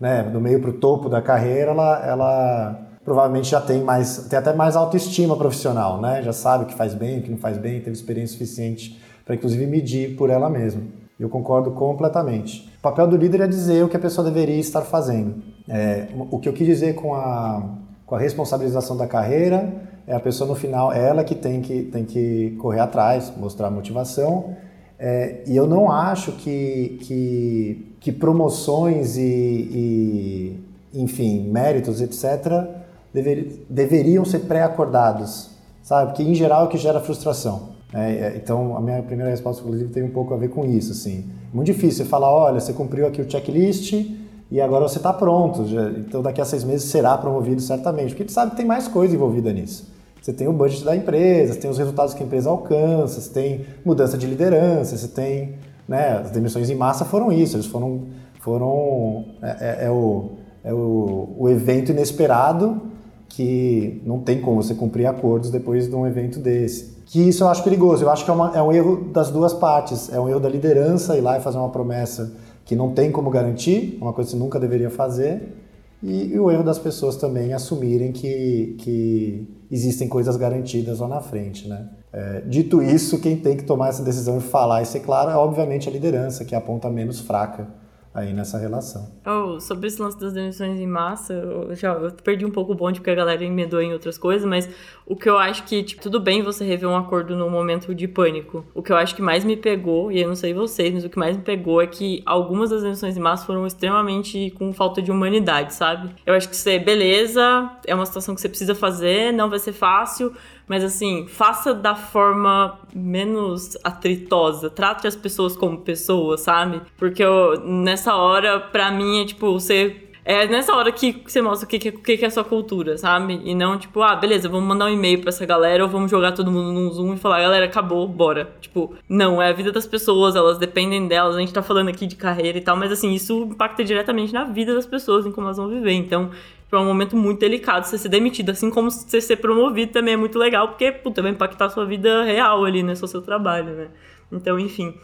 né, do meio para o topo da carreira, ela, ela provavelmente já tem mais, tem até mais autoestima profissional, né? Já sabe o que faz bem, o que não faz bem, teve experiência suficiente para inclusive medir por ela mesma. Eu concordo completamente. O papel do líder é dizer o que a pessoa deveria estar fazendo. É, o que eu quis dizer com a, com a responsabilização da carreira é a pessoa no final, é ela que tem que, tem que correr atrás, mostrar motivação. É, e eu não acho que, que, que promoções e, e, enfim, méritos, etc., dever, deveriam ser pré-acordados, sabe? Porque, em geral, é o que gera frustração. É, é, então, a minha primeira resposta, inclusive, tem um pouco a ver com isso. Assim. Muito difícil você falar, olha, você cumpriu aqui o checklist e agora você está pronto. Já, então, daqui a seis meses será promovido certamente. Porque a gente sabe que tem mais coisa envolvida nisso. Você tem o budget da empresa, você tem os resultados que a empresa alcança, você tem mudança de liderança, você tem. Né, as demissões em massa foram isso, eles foram. foram é, é, é o, é o, o evento inesperado que não tem como você cumprir acordos depois de um evento desse. Que isso eu acho perigoso, eu acho que é, uma, é um erro das duas partes. É um erro da liderança ir lá e fazer uma promessa que não tem como garantir, uma coisa que você nunca deveria fazer, e, e o erro das pessoas também assumirem que, que existem coisas garantidas lá na frente, né? É, dito isso, quem tem que tomar essa decisão e falar e ser claro é obviamente a liderança, que é a ponta menos fraca aí nessa relação. Oh, sobre esse lance das demissões em massa, eu já eu perdi um pouco o bonde porque a galera emendou em outras coisas, mas o que eu acho que, tipo, tudo bem você rever um acordo num momento de pânico. O que eu acho que mais me pegou, e eu não sei vocês, mas o que mais me pegou é que algumas das demissões em massa foram extremamente com falta de humanidade, sabe? Eu acho que isso é beleza, é uma situação que você precisa fazer, não vai ser fácil, mas assim, faça da forma menos atritosa. Trate as pessoas como pessoas, sabe? Porque eu, nessa hora, pra mim, é tipo, você é nessa hora que você mostra o que, que, que é a sua cultura, sabe? E não, tipo, ah, beleza, vamos mandar um e-mail pra essa galera ou vamos jogar todo mundo num Zoom e falar, galera, acabou, bora. Tipo, não, é a vida das pessoas, elas dependem delas, a gente tá falando aqui de carreira e tal, mas assim, isso impacta diretamente na vida das pessoas, em como elas vão viver. Então, é um momento muito delicado você ser demitido, assim como você ser promovido também é muito legal, porque, puta, vai impactar a sua vida real ali, né? Só seu trabalho, né? Então, enfim.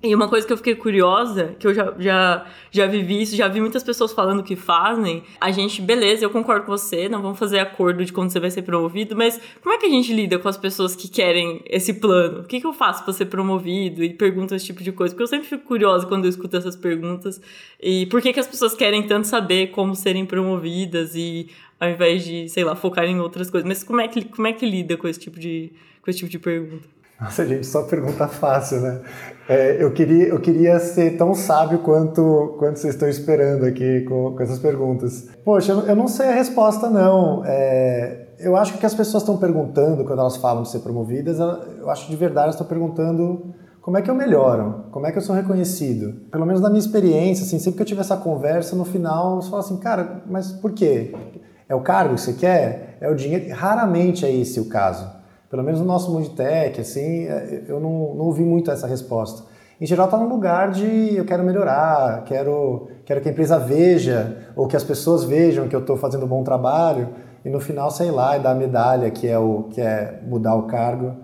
E uma coisa que eu fiquei curiosa, que eu já, já, já vivi isso, já vi muitas pessoas falando que fazem. A gente, beleza, eu concordo com você, não vamos fazer acordo de quando você vai ser promovido, mas como é que a gente lida com as pessoas que querem esse plano? O que, que eu faço para ser promovido? E pergunto esse tipo de coisa. Porque eu sempre fico curiosa quando eu escuto essas perguntas. E por que, que as pessoas querem tanto saber como serem promovidas e ao invés de, sei lá, focar em outras coisas. Mas como é que, como é que lida com esse tipo de, com esse tipo de pergunta? Nossa, gente, só pergunta fácil, né? É, eu, queria, eu queria ser tão sábio quanto, quanto vocês estão esperando aqui com, com essas perguntas. Poxa, eu, eu não sei a resposta, não. É, eu acho que o que as pessoas estão perguntando quando elas falam de ser promovidas, eu acho que de verdade elas estão perguntando como é que eu melhoro, como é que eu sou reconhecido. Pelo menos na minha experiência, assim, sempre que eu tive essa conversa, no final você fala assim, cara, mas por quê? É o cargo que você quer? É o dinheiro? Raramente é esse o caso. Pelo menos no nosso mundo de tech, assim, é, eu não, não ouvi muito essa resposta. Em geral está num lugar de eu quero melhorar, quero, quero que a empresa veja, ou que as pessoas vejam que eu estou fazendo um bom trabalho, e no final, sei lá, e dar a medalha, que é, o, que é mudar o cargo,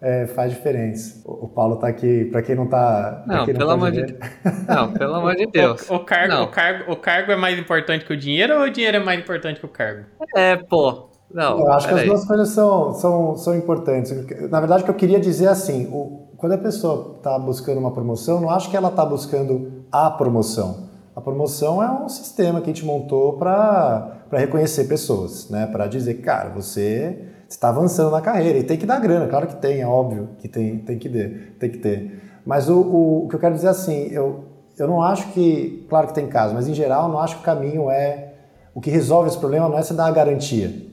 é, faz diferença. O, o Paulo tá aqui, para quem não tá. Não, quem pelo amor de ver. Não, pelo amor de Deus. O, o cargo, Não. o, cargo, o cargo é mais importante que o dinheiro ou o dinheiro é mais importante que o cargo? É, pô. Não, Eu acho que as peraí. duas coisas são, são, são importantes. Na verdade, o que eu queria dizer é assim: o, quando a pessoa está buscando uma promoção, não acho que ela está buscando a promoção. A promoção é um sistema que a gente montou para reconhecer pessoas, né? para dizer, cara, você está avançando na carreira e tem que dar grana. Claro que tem, é óbvio que tem, tem, que, ter, tem que ter. Mas o, o, o que eu quero dizer é assim: eu, eu não acho que. Claro que tem casos, mas em geral, eu não acho que o caminho é. O que resolve esse problema não é você dar a garantia.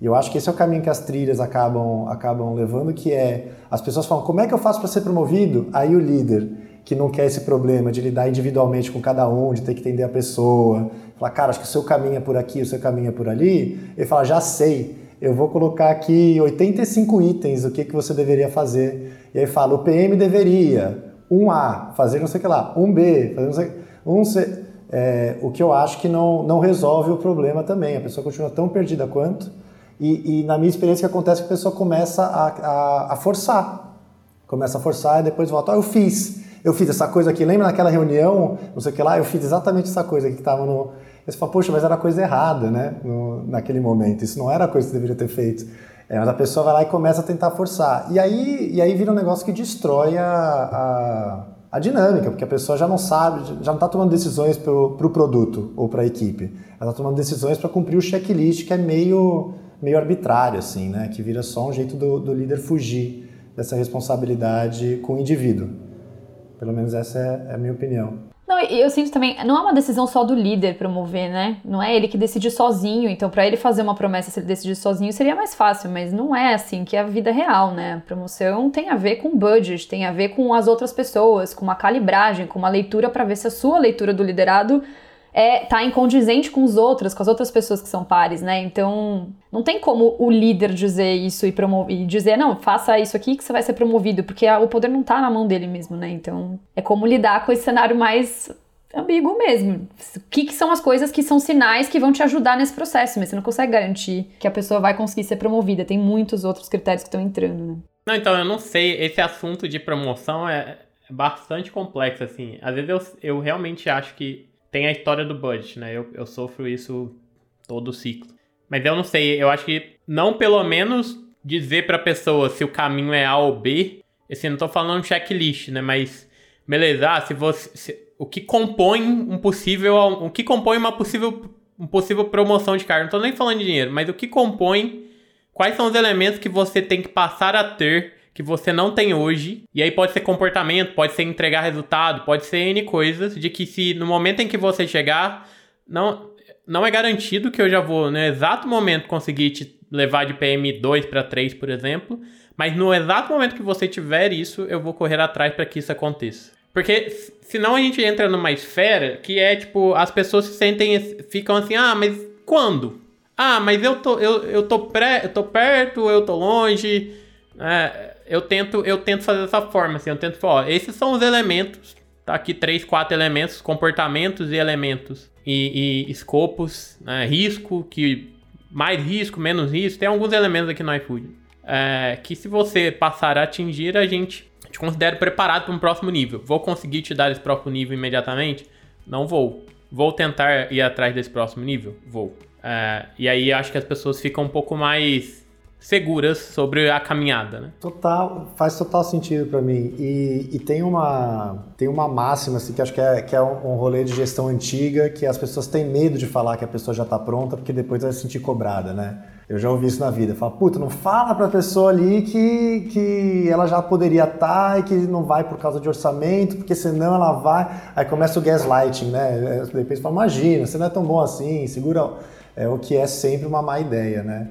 E eu acho que esse é o caminho que as trilhas acabam, acabam levando, que é as pessoas falam, como é que eu faço para ser promovido? Aí o líder, que não quer esse problema de lidar individualmente com cada um, de ter que entender a pessoa, fala, cara, acho que o seu caminho é por aqui, o seu caminho é por ali, ele fala, já sei, eu vou colocar aqui 85 itens, o que, que você deveria fazer. E aí fala, o PM deveria, um A, fazer não sei o que lá, um B, fazer não sei um C. É, o que eu acho que não, não resolve o problema também, a pessoa continua tão perdida quanto, e, e, na minha experiência, o que acontece é que a pessoa começa a, a, a forçar. Começa a forçar e depois volta. Ah, eu fiz. Eu fiz essa coisa aqui. Lembra naquela reunião, não sei o que lá? Eu fiz exatamente essa coisa que estava no. Aí você fala, poxa, mas era coisa errada, né? No, naquele momento. Isso não era a coisa que você deveria ter feito. É, mas a pessoa vai lá e começa a tentar forçar. E aí, e aí vira um negócio que destrói a, a, a dinâmica, porque a pessoa já não sabe, já não está tomando decisões para o pro produto ou para a equipe. Ela está tomando decisões para cumprir o checklist, que é meio meio arbitrário, assim, né? Que vira só um jeito do, do líder fugir dessa responsabilidade com o indivíduo. Pelo menos essa é, é a minha opinião. Não, eu sinto também, não é uma decisão só do líder promover, né? Não é ele que decide sozinho. Então, para ele fazer uma promessa, se ele decidir sozinho, seria mais fácil. Mas não é assim que é a vida real, né? A promoção tem a ver com budget, tem a ver com as outras pessoas, com uma calibragem, com uma leitura para ver se a sua leitura do liderado é, tá incondizente com os outros, com as outras pessoas que são pares, né? Então, não tem como o líder dizer isso e, e dizer, não, faça isso aqui que você vai ser promovido, porque o poder não tá na mão dele mesmo, né? Então, é como lidar com esse cenário mais ambíguo mesmo. O que, que são as coisas que são sinais que vão te ajudar nesse processo, mas você não consegue garantir que a pessoa vai conseguir ser promovida. Tem muitos outros critérios que estão entrando, né? Não, então, eu não sei, esse assunto de promoção é, é bastante complexo, assim. Às vezes eu, eu realmente acho que tem a história do budget, né? Eu, eu sofro isso todo ciclo. Mas eu não sei, eu acho que não pelo menos dizer pra pessoa se o caminho é A ou B, assim, não tô falando checklist, né? Mas, beleza, ah, se você. se- o que compõe um possível. O que compõe uma possível, um possível promoção de cargo. Não tô nem falando de dinheiro, mas o que compõe. Quais são os elementos que você tem que passar a ter que você não tem hoje. E aí pode ser comportamento, pode ser entregar resultado, pode ser N coisas, de que se no momento em que você chegar, não, não é garantido que eu já vou no exato momento conseguir te levar de PM2 para 3, por exemplo, mas no exato momento que você tiver isso, eu vou correr atrás para que isso aconteça. Porque senão a gente entra numa esfera que é tipo, as pessoas se sentem, ficam assim, ah, mas quando? Ah, mas eu tô, eu, eu tô, pré, eu tô perto, eu tô longe. É, eu tento, eu tento fazer dessa forma, assim, eu tento falar, ó, esses são os elementos, tá aqui três, quatro elementos, comportamentos e elementos e, e escopos, né, risco, que mais risco, menos risco, tem alguns elementos aqui no iFood, é, que se você passar a atingir, a gente te considera preparado para um próximo nível. Vou conseguir te dar esse próximo nível imediatamente? Não vou. Vou tentar ir atrás desse próximo nível? Vou. É, e aí acho que as pessoas ficam um pouco mais seguras sobre a caminhada, né? Total, faz total sentido para mim. E, e tem uma tem uma máxima assim, que acho que é, que é um, rolê de gestão antiga que as pessoas têm medo de falar que a pessoa já está pronta porque depois vai se sentir cobrada, né? Eu já ouvi isso na vida. Fala, puta, não fala pra pessoa ali que, que ela já poderia estar e que não vai por causa de orçamento, porque senão ela vai. Aí começa o gaslighting, né? Depois fala, imagina, você não é tão bom assim, segura. É o que é sempre uma má ideia, né?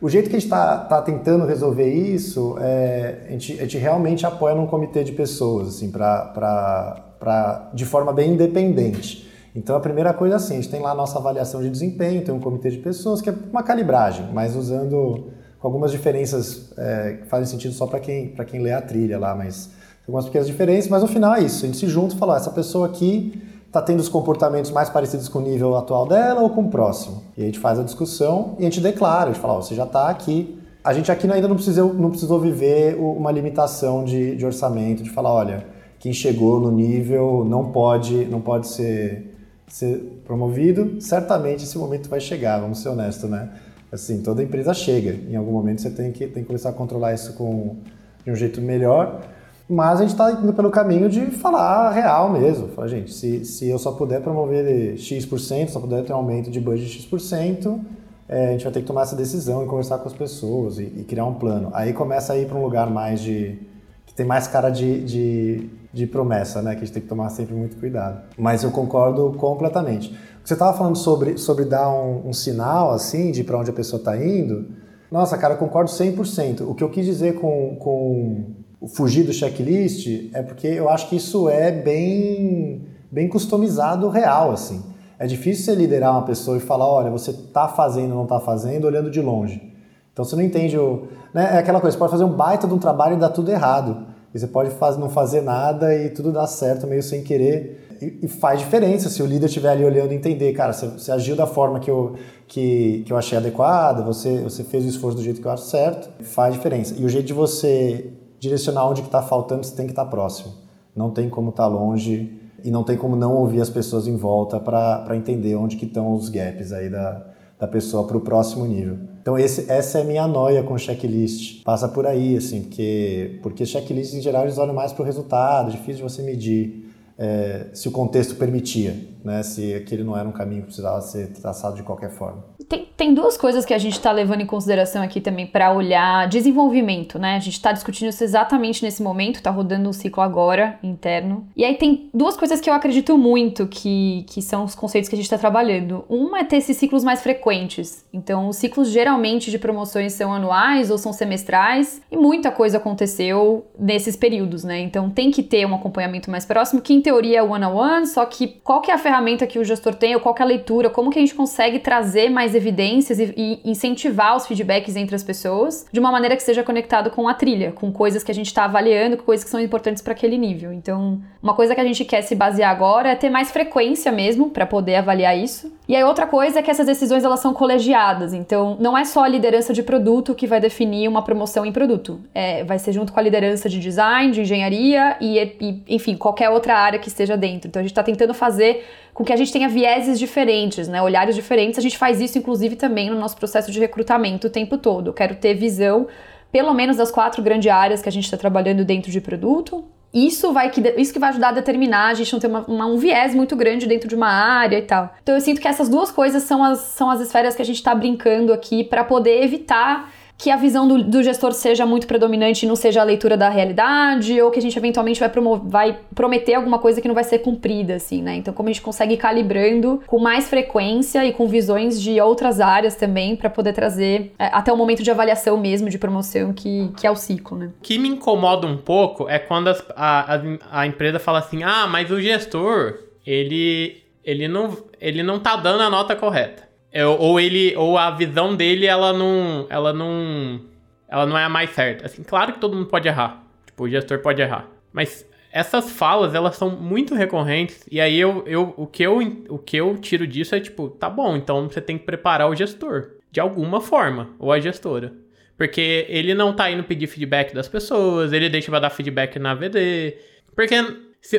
O jeito que a gente está tá tentando resolver isso é a gente, a gente realmente apoia num comitê de pessoas, assim, pra, pra, de forma bem independente. Então a primeira coisa assim, a gente tem lá a nossa avaliação de desempenho, tem um comitê de pessoas que é uma calibragem, mas usando com algumas diferenças é, que fazem sentido só para quem, quem lê a trilha lá, mas algumas pequenas diferenças, mas no final é isso, a gente se junta e fala, essa pessoa aqui está tendo os comportamentos mais parecidos com o nível atual dela ou com o próximo. E a gente faz a discussão e a gente declara, a gente fala, ó, você já está aqui a gente aqui ainda não precisou, não precisou viver uma limitação de, de orçamento, de falar, olha, quem chegou no nível não pode, não pode ser, ser promovido. Certamente esse momento vai chegar, vamos ser honestos, né? Assim, toda empresa chega. Em algum momento você tem que, tem que começar a controlar isso com, de um jeito melhor. Mas a gente está indo pelo caminho de falar real mesmo. Falar, gente, se, se eu só puder promover X%, só puder ter um aumento de budget de X%, é, a gente vai ter que tomar essa decisão e conversar com as pessoas e, e criar um plano. Aí começa a ir para um lugar mais de. que tem mais cara de, de, de, promessa, né? Que a gente tem que tomar sempre muito cuidado. Mas eu concordo completamente. Você estava falando sobre, sobre dar um, um sinal, assim, de para onde a pessoa está indo. Nossa, cara, eu concordo 100%. O que eu quis dizer com, com fugir do checklist é porque eu acho que isso é bem, bem customizado real, assim. É difícil você liderar uma pessoa e falar, olha, você está fazendo ou não está fazendo olhando de longe. Então você não entende o... Né? É aquela coisa, você pode fazer um baita de um trabalho e dar tudo errado. E você pode faz, não fazer nada e tudo dá certo meio sem querer. E, e faz diferença se o líder estiver ali olhando e entender, cara, você, você, agiu da forma que eu, que, que eu achei adequada, você, você fez o esforço do jeito que eu acho certo, faz diferença. E o jeito de você direcionar onde que está faltando, você tem que estar tá próximo. Não tem como estar tá longe e não tem como não ouvir as pessoas em volta para entender onde que estão os gaps aí da, da pessoa para o próximo nível. Então esse, essa é a minha noia com checklist. Passa por aí, assim, porque, porque checklist em geral eles olham mais para o resultado, difícil de você medir é, se o contexto permitia, né? se aquele não era um caminho que precisava ser traçado de qualquer forma. Tem, tem duas coisas que a gente está levando em consideração aqui também para olhar desenvolvimento, né? A gente está discutindo isso exatamente nesse momento, está rodando um ciclo agora interno. E aí tem duas coisas que eu acredito muito que, que são os conceitos que a gente está trabalhando. Uma é ter esses ciclos mais frequentes. Então, os ciclos geralmente de promoções são anuais ou são semestrais e muita coisa aconteceu nesses períodos, né? Então, tem que ter um acompanhamento mais próximo que teoria é one-on-one, só que qual que é a ferramenta que o gestor tem, ou qual é a leitura, como que a gente consegue trazer mais evidências e, e incentivar os feedbacks entre as pessoas de uma maneira que seja conectado com a trilha, com coisas que a gente está avaliando, com coisas que são importantes para aquele nível. Então, uma coisa que a gente quer se basear agora é ter mais frequência mesmo para poder avaliar isso. E aí outra coisa é que essas decisões elas são colegiadas, então não é só a liderança de produto que vai definir uma promoção em produto. É, vai ser junto com a liderança de design, de engenharia e, e enfim, qualquer outra área que esteja dentro. Então a gente está tentando fazer com que a gente tenha vieses diferentes, né? olhares diferentes. A gente faz isso, inclusive, também no nosso processo de recrutamento o tempo todo. Eu quero ter visão, pelo menos, das quatro grandes áreas que a gente está trabalhando dentro de produto. Isso vai que isso que vai ajudar a determinar a gente não ter uma, uma, um viés muito grande dentro de uma área e tal. Então eu sinto que essas duas coisas são as, são as esferas que a gente está brincando aqui para poder evitar que a visão do, do, gestor seja muito predominante e não seja a leitura da realidade, ou que a gente eventualmente vai, vai prometer alguma coisa que não vai ser cumprida, assim, né? Então, como a gente consegue ir calibrando com mais frequência e com visões de outras áreas também, para poder trazer é, até o momento de avaliação mesmo, de promoção, que, que é o ciclo, né? O que me incomoda um pouco é quando as, a, a, a empresa fala assim: ah, mas o gestor, ele, ele, não, ele não tá dando a nota correta. É, ou ele, ou a visão dele, ela não, ela não, ela não é a mais certa. Assim, claro que todo mundo pode errar. Tipo, o gestor pode errar. Mas essas falas, elas são muito recorrentes. E aí eu, eu, o, que eu, o que eu tiro disso é tipo, tá bom, então você tem que preparar o gestor. De alguma forma. Ou a gestora. Porque ele não tá indo pedir feedback das pessoas, ele deixa pra dar feedback na VD. Porque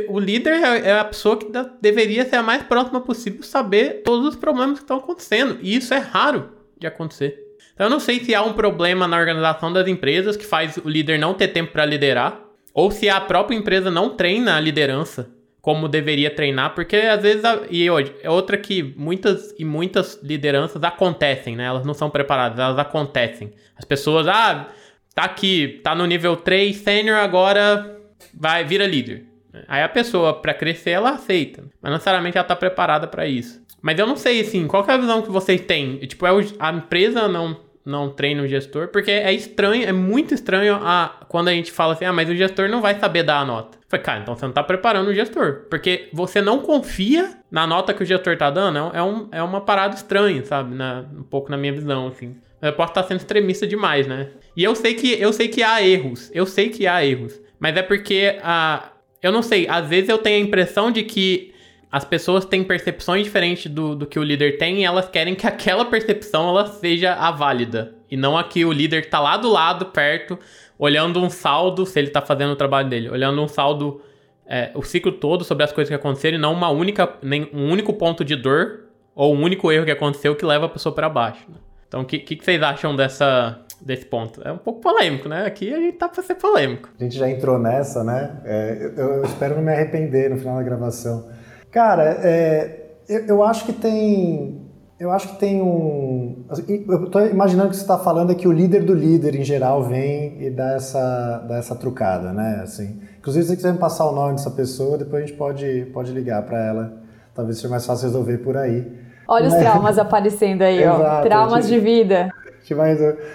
o líder é, é a pessoa que deveria ser a mais próxima possível saber todos os problemas que estão acontecendo. E isso é raro de acontecer. Então eu não sei se há um problema na organização das empresas que faz o líder não ter tempo para liderar, ou se a própria empresa não treina a liderança como deveria treinar, porque às vezes e hoje é outra que muitas e muitas lideranças acontecem, né? Elas não são preparadas, elas acontecem. As pessoas, ah, tá aqui, tá no nível 3 sênior, agora vai vira líder. Aí a pessoa, para crescer, ela aceita. Mas não necessariamente ela tá preparada para isso. Mas eu não sei, assim, qual é a visão que vocês têm? Tipo, é o, a empresa não, não treina o gestor? Porque é estranho, é muito estranho a, quando a gente fala assim, ah, mas o gestor não vai saber dar a nota. Falei, cara, então você não tá preparando o gestor. Porque você não confia na nota que o gestor tá dando. É, um, é uma parada estranha, sabe? Na, um pouco na minha visão, assim. Eu posso estar sendo extremista demais, né? E eu sei que eu sei que há erros. Eu sei que há erros. Mas é porque a eu não sei, às vezes eu tenho a impressão de que as pessoas têm percepções diferentes do, do que o líder tem e elas querem que aquela percepção ela seja a válida. E não aqui o líder que tá lá do lado, perto, olhando um saldo, se ele tá fazendo o trabalho dele, olhando um saldo, é, o ciclo todo sobre as coisas que aconteceram e não uma única, nem um único ponto de dor ou um único erro que aconteceu que leva a pessoa para baixo. Né? Então, o que, que, vocês acham dessa, desse ponto? É um pouco polêmico, né? Aqui a gente tá pra ser polêmico. A gente já entrou nessa, né? É, eu, eu, espero não me arrepender no final da gravação. Cara, é, eu, eu acho que tem eu acho que tem um. Assim, eu estou imaginando que você está falando é que o líder do líder, em geral, vem e dá essa, dá essa trucada, né? Assim, inclusive, se você quiser me passar o nome dessa pessoa, depois a gente pode, pode ligar para ela. Talvez seja mais fácil resolver por aí. Olha os traumas aparecendo aí, ó. Traumas gente, de vida.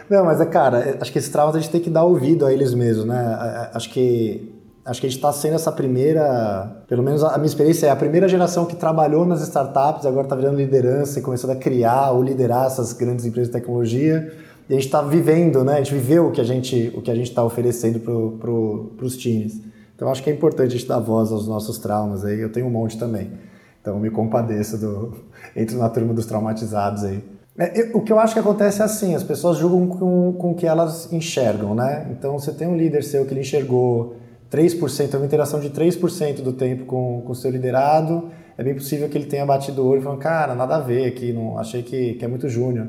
Não, mas é, cara, é, acho que esses traumas a gente tem que dar ouvido a eles mesmos, né? Acho que acho que a gente está sendo essa primeira, pelo menos a minha experiência é a primeira geração que trabalhou nas startups, agora está virando liderança e começando a criar ou liderar essas grandes empresas de tecnologia. E a gente está vivendo, né? A gente viveu o que a gente o que a gente está oferecendo para pro, os times. Então acho que é importante a gente dar voz aos nossos traumas aí. Eu tenho um monte também. Então me compadeço do entro na turma dos traumatizados aí. É, eu, o que eu acho que acontece é assim, as pessoas julgam com, com o que elas enxergam, né? Então você tem um líder seu que ele enxergou 3%, é uma interação de 3% do tempo com o seu liderado, é bem possível que ele tenha batido o olho e falando, cara, nada a ver aqui, não, achei que, que é muito júnior.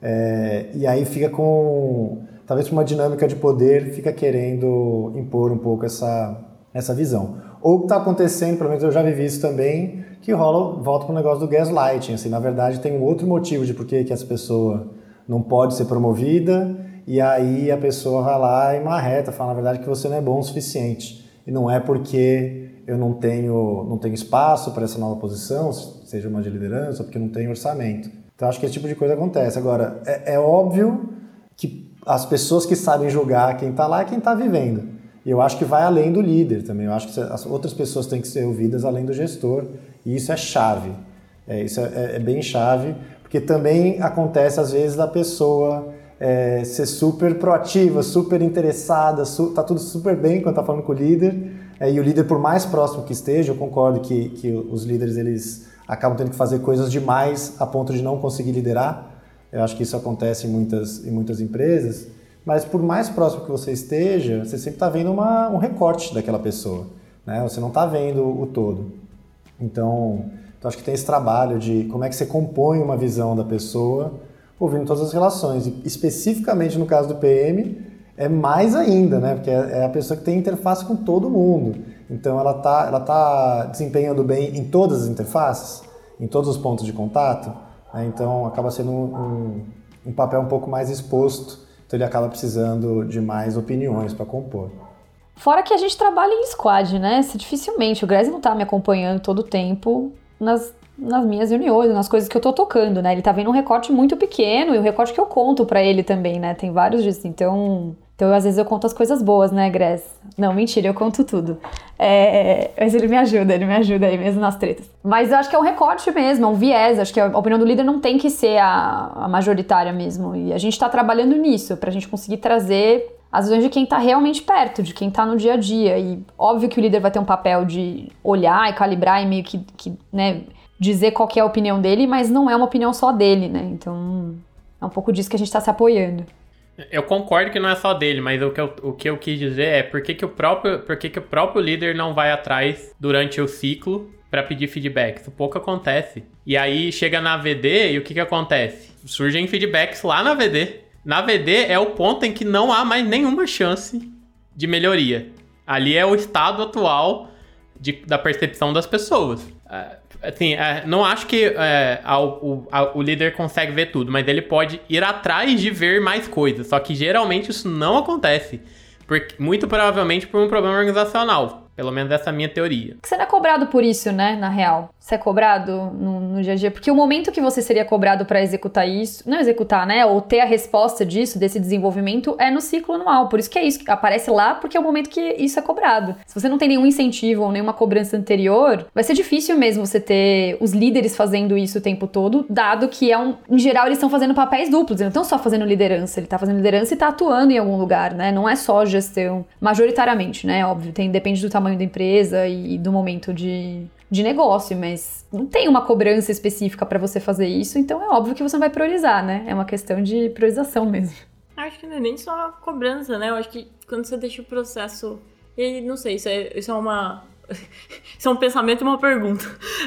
É, e aí fica com, talvez uma dinâmica de poder, fica querendo impor um pouco essa, essa visão. Ou o que está acontecendo, pelo menos eu já vivi isso também, que rola, volta para o negócio do gaslighting. Assim, na verdade, tem um outro motivo de por que essa pessoa não pode ser promovida, e aí a pessoa vai lá e marreta, fala na verdade que você não é bom o suficiente. E não é porque eu não tenho, não tenho espaço para essa nova posição, seja uma de liderança, porque não tenho orçamento. Então acho que esse tipo de coisa acontece. Agora, é, é óbvio que as pessoas que sabem julgar quem está lá é quem está vivendo. E eu acho que vai além do líder também. Eu acho que as outras pessoas têm que ser ouvidas além do gestor. E isso é chave. É, isso é, é bem chave, porque também acontece às vezes da pessoa é, ser super proativa, super interessada, su tá tudo super bem quando tá falando com o líder. É, e o líder, por mais próximo que esteja, eu concordo que, que os líderes eles acabam tendo que fazer coisas demais a ponto de não conseguir liderar. Eu acho que isso acontece em muitas, em muitas empresas. Mas por mais próximo que você esteja, você sempre está vendo uma, um recorte daquela pessoa. Né? Você não está vendo o todo. Então, então, acho que tem esse trabalho de como é que você compõe uma visão da pessoa ouvindo todas as relações. E especificamente no caso do PM, é mais ainda, né? Porque é, é a pessoa que tem interface com todo mundo. Então ela está ela tá desempenhando bem em todas as interfaces, em todos os pontos de contato. Né? Então acaba sendo um, um, um papel um pouco mais exposto. Então ele acaba precisando de mais opiniões para compor. Fora que a gente trabalha em squad, né? Se dificilmente o Grazi não está me acompanhando todo o tempo nas nas minhas reuniões, nas coisas que eu tô tocando, né? Ele tá vendo um recorte muito pequeno e o recorte que eu conto para ele também, né? Tem vários disso. Então, então às vezes eu conto as coisas boas, né, Gress? Não, mentira, eu conto tudo. É, mas ele me ajuda, ele me ajuda aí mesmo nas tretas. Mas eu acho que é um recorte mesmo, é um viés. Acho que a opinião do líder não tem que ser a, a majoritária mesmo. E a gente tá trabalhando nisso, pra gente conseguir trazer as visões de quem está realmente perto, de quem está no dia a dia. E óbvio que o líder vai ter um papel de olhar e calibrar e meio que, que né, dizer qual é a opinião dele, mas não é uma opinião só dele, né? Então é um pouco disso que a gente está se apoiando. Eu concordo que não é só dele, mas o que eu, o que eu quis dizer é por que, que, o, próprio, por que, que o próprio líder não vai atrás durante o ciclo para pedir feedback. Isso pouco acontece. E aí chega na VD e o que, que acontece? Surgem feedbacks lá na VD. Na VD é o ponto em que não há mais nenhuma chance de melhoria. Ali é o estado atual de, da percepção das pessoas. É, assim, é, não acho que é, o, o líder consegue ver tudo, mas ele pode ir atrás de ver mais coisas. Só que geralmente isso não acontece. Porque, muito provavelmente por um problema organizacional. Pelo menos essa é a minha teoria. Você é cobrado por isso, né, na real. Você é cobrado no, no dia a dia. Porque o momento que você seria cobrado para executar isso, não executar, né, ou ter a resposta disso, desse desenvolvimento, é no ciclo anual. Por isso que é isso, aparece lá, porque é o momento que isso é cobrado. Se você não tem nenhum incentivo ou nenhuma cobrança anterior, vai ser difícil mesmo você ter os líderes fazendo isso o tempo todo, dado que é um. Em geral, eles estão fazendo papéis duplos, eles não estão só fazendo liderança, ele está fazendo liderança e está atuando em algum lugar, né? Não é só gestão, majoritariamente, né? Óbvio, tem, depende do tamanho da empresa e do momento de, de negócio, mas não tem uma cobrança específica para você fazer isso, então é óbvio que você não vai priorizar, né? É uma questão de priorização mesmo. Acho que não é nem só cobrança, né? Eu acho que quando você deixa o processo. E não sei, isso é, isso é uma isso é um pensamento e uma pergunta.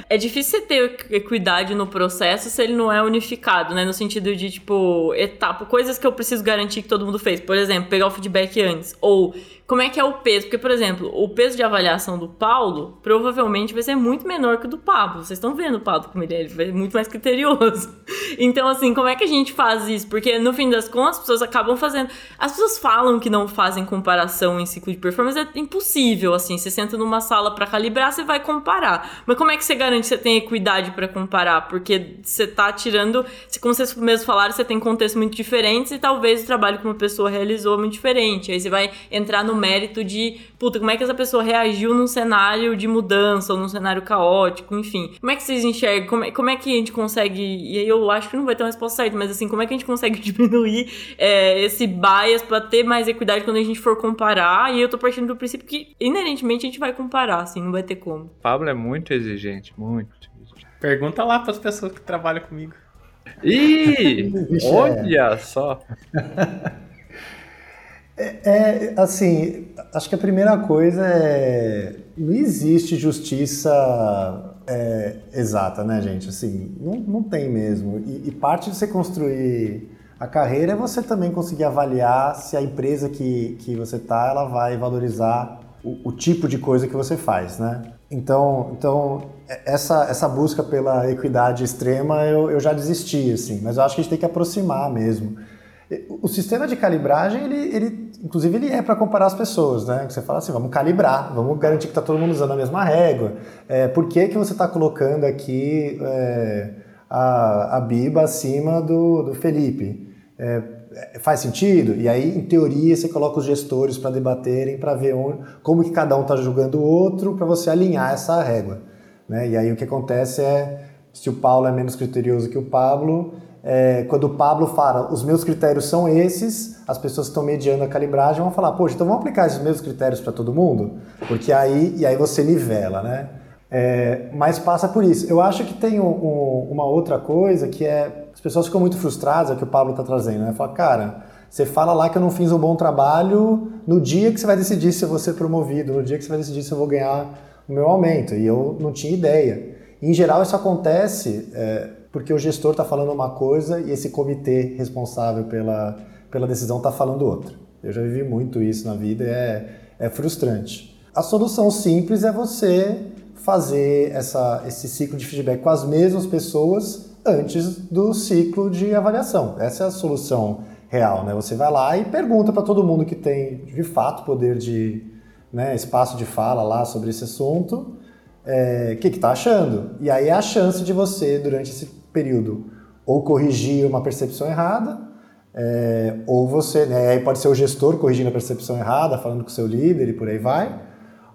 É difícil você ter equidade no processo se ele não é unificado, né? No sentido de, tipo, etapa, coisas que eu preciso garantir que todo mundo fez. Por exemplo, pegar o feedback antes. Ou como é que é o peso? Porque, por exemplo, o peso de avaliação do Paulo provavelmente vai ser muito menor que o do Pablo. Vocês estão vendo o Pablo como ele é, ele vai muito mais criterioso. Então, assim, como é que a gente faz isso? Porque, no fim das contas, as pessoas acabam fazendo. As pessoas falam que não fazem comparação em ciclo de performance, é impossível, assim. Você senta numa sala para calibrar, você vai comparar. Mas como é que você garante que você tem equidade para comparar? Porque você tá tirando. Como vocês mesmos falaram, você tem contextos muito diferentes e talvez o trabalho que uma pessoa realizou é muito diferente. Aí você vai entrar no mérito de, puta, como é que essa pessoa reagiu num cenário de mudança ou num cenário caótico, enfim. Como é que vocês enxergam? Como é, como é que a gente consegue. E aí eu acho que não vai ter uma resposta certa, mas assim, como é que a gente consegue diminuir é, esse bias para ter mais equidade quando a gente for comparar? E eu tô partindo do princípio que, inerentemente, a gente vai comparar, assim, não vai ter como. Pablo é muito exigente, muito exigente. Pergunta lá para as pessoas que trabalham comigo. Ih, olha só. É, é, assim, acho que a primeira coisa é. Não existe justiça é, exata, né, gente? Assim, não, não tem mesmo. E, e, parte de você construir a carreira é você também conseguir avaliar se a empresa que, que você tá, ela vai valorizar o, o tipo de coisa que você faz, né? Então, então essa, essa busca pela equidade extrema eu, eu já desisti, assim. Mas eu acho que a gente tem que aproximar mesmo. O sistema de calibragem, ele, ele inclusive, ele é para comparar as pessoas, né? Você fala assim, vamos calibrar, vamos garantir que está todo mundo usando a mesma régua. É, por que, que você está colocando aqui é, a, a Biba acima do, do Felipe? É, faz sentido? E aí, em teoria, você coloca os gestores para debaterem, para ver onde, como que cada um está julgando o outro, para você alinhar essa régua. Né? E aí o que acontece é, se o Paulo é menos criterioso que o Pablo, é, quando o Pablo fala, os meus critérios são esses, as pessoas estão mediando a calibragem vão falar, poxa, então vamos aplicar esses mesmos critérios para todo mundo? Porque aí, e aí você nivela, né? É, mas passa por isso. Eu acho que tem um, um, uma outra coisa que é, as pessoas ficam muito frustradas, é o que o Pablo está trazendo, né? Fala, cara, você fala lá que eu não fiz um bom trabalho no dia que você vai decidir se eu vou ser promovido, no dia que você vai decidir se eu vou ganhar o meu aumento, e eu não tinha ideia. Em geral, isso acontece... É, porque o gestor está falando uma coisa e esse comitê responsável pela, pela decisão está falando outra. Eu já vivi muito isso na vida e é, é frustrante. A solução simples é você fazer essa, esse ciclo de feedback com as mesmas pessoas antes do ciclo de avaliação. Essa é a solução real, né? Você vai lá e pergunta para todo mundo que tem de fato poder de né, espaço de fala lá sobre esse assunto, é, que está achando. E aí é a chance de você, durante esse período ou corrigir uma percepção errada, é, ou você, né, aí pode ser o gestor corrigindo a percepção errada, falando com o seu líder e por aí vai,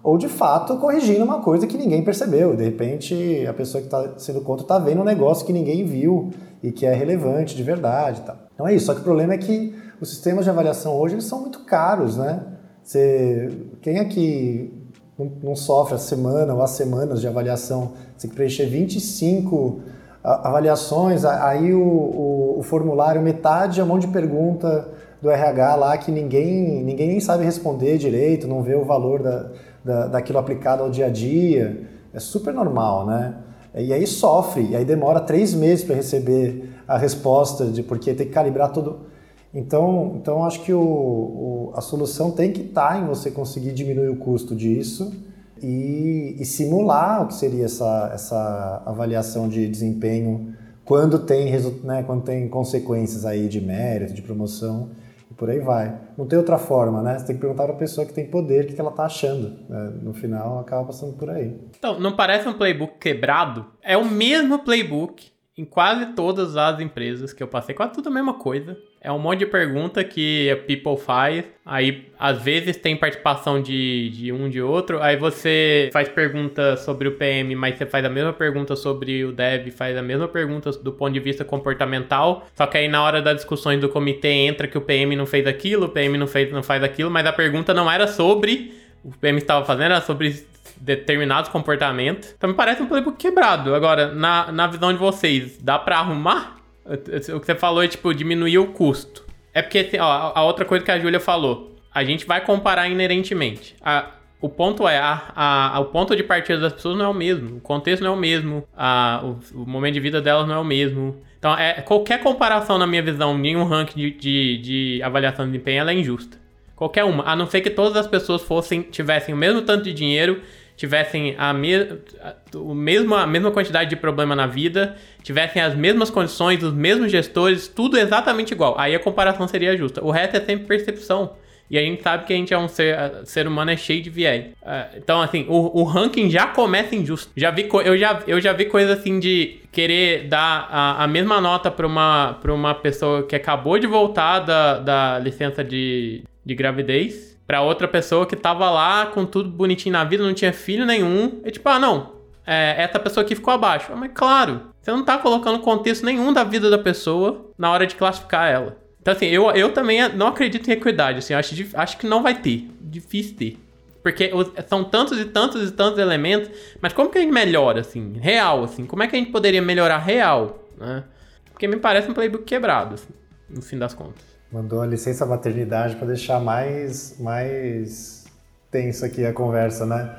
ou de fato corrigindo uma coisa que ninguém percebeu. De repente a pessoa que está sendo contra está vendo um negócio que ninguém viu e que é relevante de verdade. Tá. Então é isso. Só que o problema é que os sistemas de avaliação hoje eles são muito caros, né? Você, quem aqui não, não sofre a semana ou as semanas de avaliação? Você tem que preencher 25 avaliações, aí o, o, o, formulário, metade é um monte de pergunta do RH lá que ninguém, ninguém nem sabe responder direito, não vê o valor da, da, daquilo aplicado ao dia a dia. É super normal, né? E aí sofre, e aí demora três meses para receber a resposta, de porque tem que calibrar tudo. Então, então acho que o, o, a solução tem que estar tá em você conseguir diminuir o custo disso e, e simular o que seria essa, essa avaliação de desempenho quando tem, né, quando tem consequências aí de mérito, de promoção e por aí vai. Não tem outra forma, né? Você tem que perguntar para a pessoa que tem poder o que ela está achando. Né? No final, acaba passando por aí. Então, não parece um playbook quebrado? É o mesmo playbook em quase todas as empresas que eu passei, quase tudo a mesma coisa. É um monte de pergunta que a people faz. Aí, às vezes, tem participação de, de um de outro. Aí você faz pergunta sobre o PM, mas você faz a mesma pergunta sobre o dev, faz a mesma pergunta do ponto de vista comportamental. Só que aí, na hora das discussões do comitê, entra que o PM não fez aquilo, o PM não, fez, não faz aquilo, mas a pergunta não era sobre o PM estava fazendo era sobre determinados comportamentos. Então me parece um playbook quebrado. Agora, na, na visão de vocês, dá para arrumar? O que você falou é, tipo, diminuir o custo. É porque, assim, ó, a outra coisa que a Júlia falou, a gente vai comparar inerentemente. A, o ponto é, a, a, o ponto de partida das pessoas não é o mesmo, o contexto não é o mesmo, a, o, o momento de vida delas não é o mesmo. Então, é, qualquer comparação, na minha visão, em um ranking de, de, de avaliação de desempenho, ela é injusta. Qualquer uma. A não ser que todas as pessoas fossem, tivessem o mesmo tanto de dinheiro, tivessem a, me, a, mesma quantidade de problema na vida, tivessem as mesmas condições, os mesmos gestores, tudo exatamente igual. Aí a comparação seria justa. O resto é sempre percepção. E a gente sabe que a gente é um ser, ser humano é cheio de viés. Uh, então, assim, o, o, ranking já começa injusto. Já vi, eu, já, eu já vi coisa assim de querer dar a, a mesma nota para uma, uma pessoa que acabou de voltar da, da licença de, de gravidez para outra pessoa que tava lá com tudo bonitinho na vida, não tinha filho nenhum. E tipo, ah, não, é, essa pessoa aqui ficou abaixo. Mas claro, você não tá colocando contexto nenhum da vida da pessoa na hora de classificar ela. Então, assim, eu, eu também não acredito em equidade, assim, acho, acho que não vai ter. Difícil ter. Porque são tantos e tantos e tantos elementos, mas como que a gente melhora, assim, real, assim? Como é que a gente poderia melhorar real, né? Porque me parece um playbook quebrado, assim, no fim das contas. Mandou a licença maternidade para deixar mais, mais tenso aqui a conversa, né?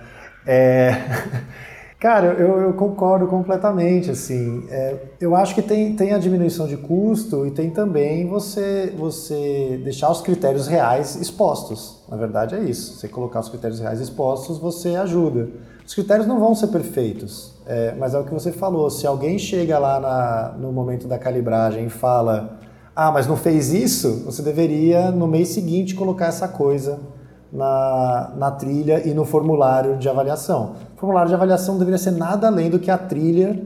É... Cara, eu, eu, concordo completamente, assim. É, eu acho que tem, tem a diminuição de custo e tem também você, você deixar os critérios reais expostos. Na verdade é isso. Você colocar os critérios reais expostos, você ajuda. Os critérios não vão ser perfeitos, é, mas é o que você falou. Se alguém chega lá na, no momento da calibragem e fala ah, mas não fez isso? Você deveria, no mês seguinte, colocar essa coisa na, na trilha e no formulário de avaliação. O formulário de avaliação deveria ser nada além do que a trilha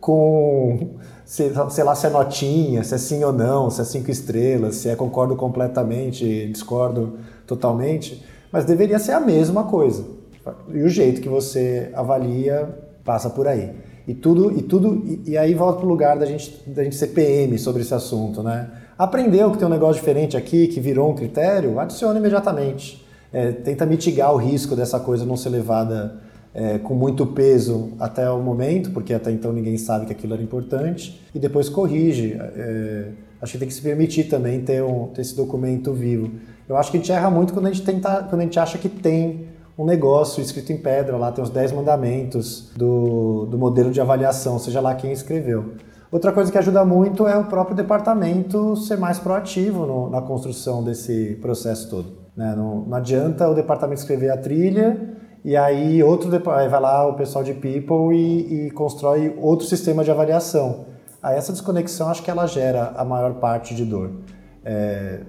com, sei, sei lá, se é notinha, se é sim ou não, se é cinco estrelas, se é concordo completamente, discordo totalmente, mas deveria ser a mesma coisa. E o jeito que você avalia passa por aí. E tudo, e tudo, e, e aí volta para o lugar da gente, da gente ser PM sobre esse assunto, né? Aprendeu que tem um negócio diferente aqui, que virou um critério, adiciona imediatamente. É, tenta mitigar o risco dessa coisa não ser levada é, com muito peso até o momento, porque até então ninguém sabe que aquilo era importante, e depois corrige. É, acho que tem que se permitir também ter, um, ter esse documento vivo. Eu acho que a gente erra muito quando a gente, tenta, quando a gente acha que tem um negócio escrito em pedra, lá tem os 10 mandamentos do, do modelo de avaliação, seja lá quem escreveu. Outra coisa que ajuda muito é o próprio departamento ser mais proativo no, na construção desse processo todo. Né? Não, não, adianta o departamento escrever a trilha e aí outro aí vai lá o pessoal de people e, e constrói outro sistema de avaliação. Aí essa desconexão acho que ela gera a maior parte de dor. É,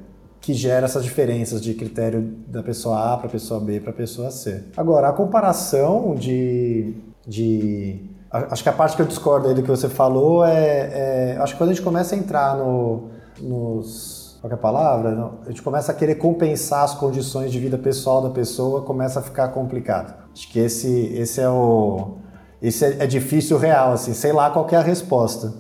que gera essas diferenças de critério da pessoa A para a pessoa B para a pessoa C. Agora, a comparação de, de. Acho que a parte que eu discordo aí do que você falou é. é acho que quando a gente começa a entrar no, nos. Qual é a palavra? A gente começa a querer compensar as condições de vida pessoal da pessoa, começa a ficar complicado. Acho que esse, esse é o. Esse é, é difícil real, assim, sei lá qual é a resposta.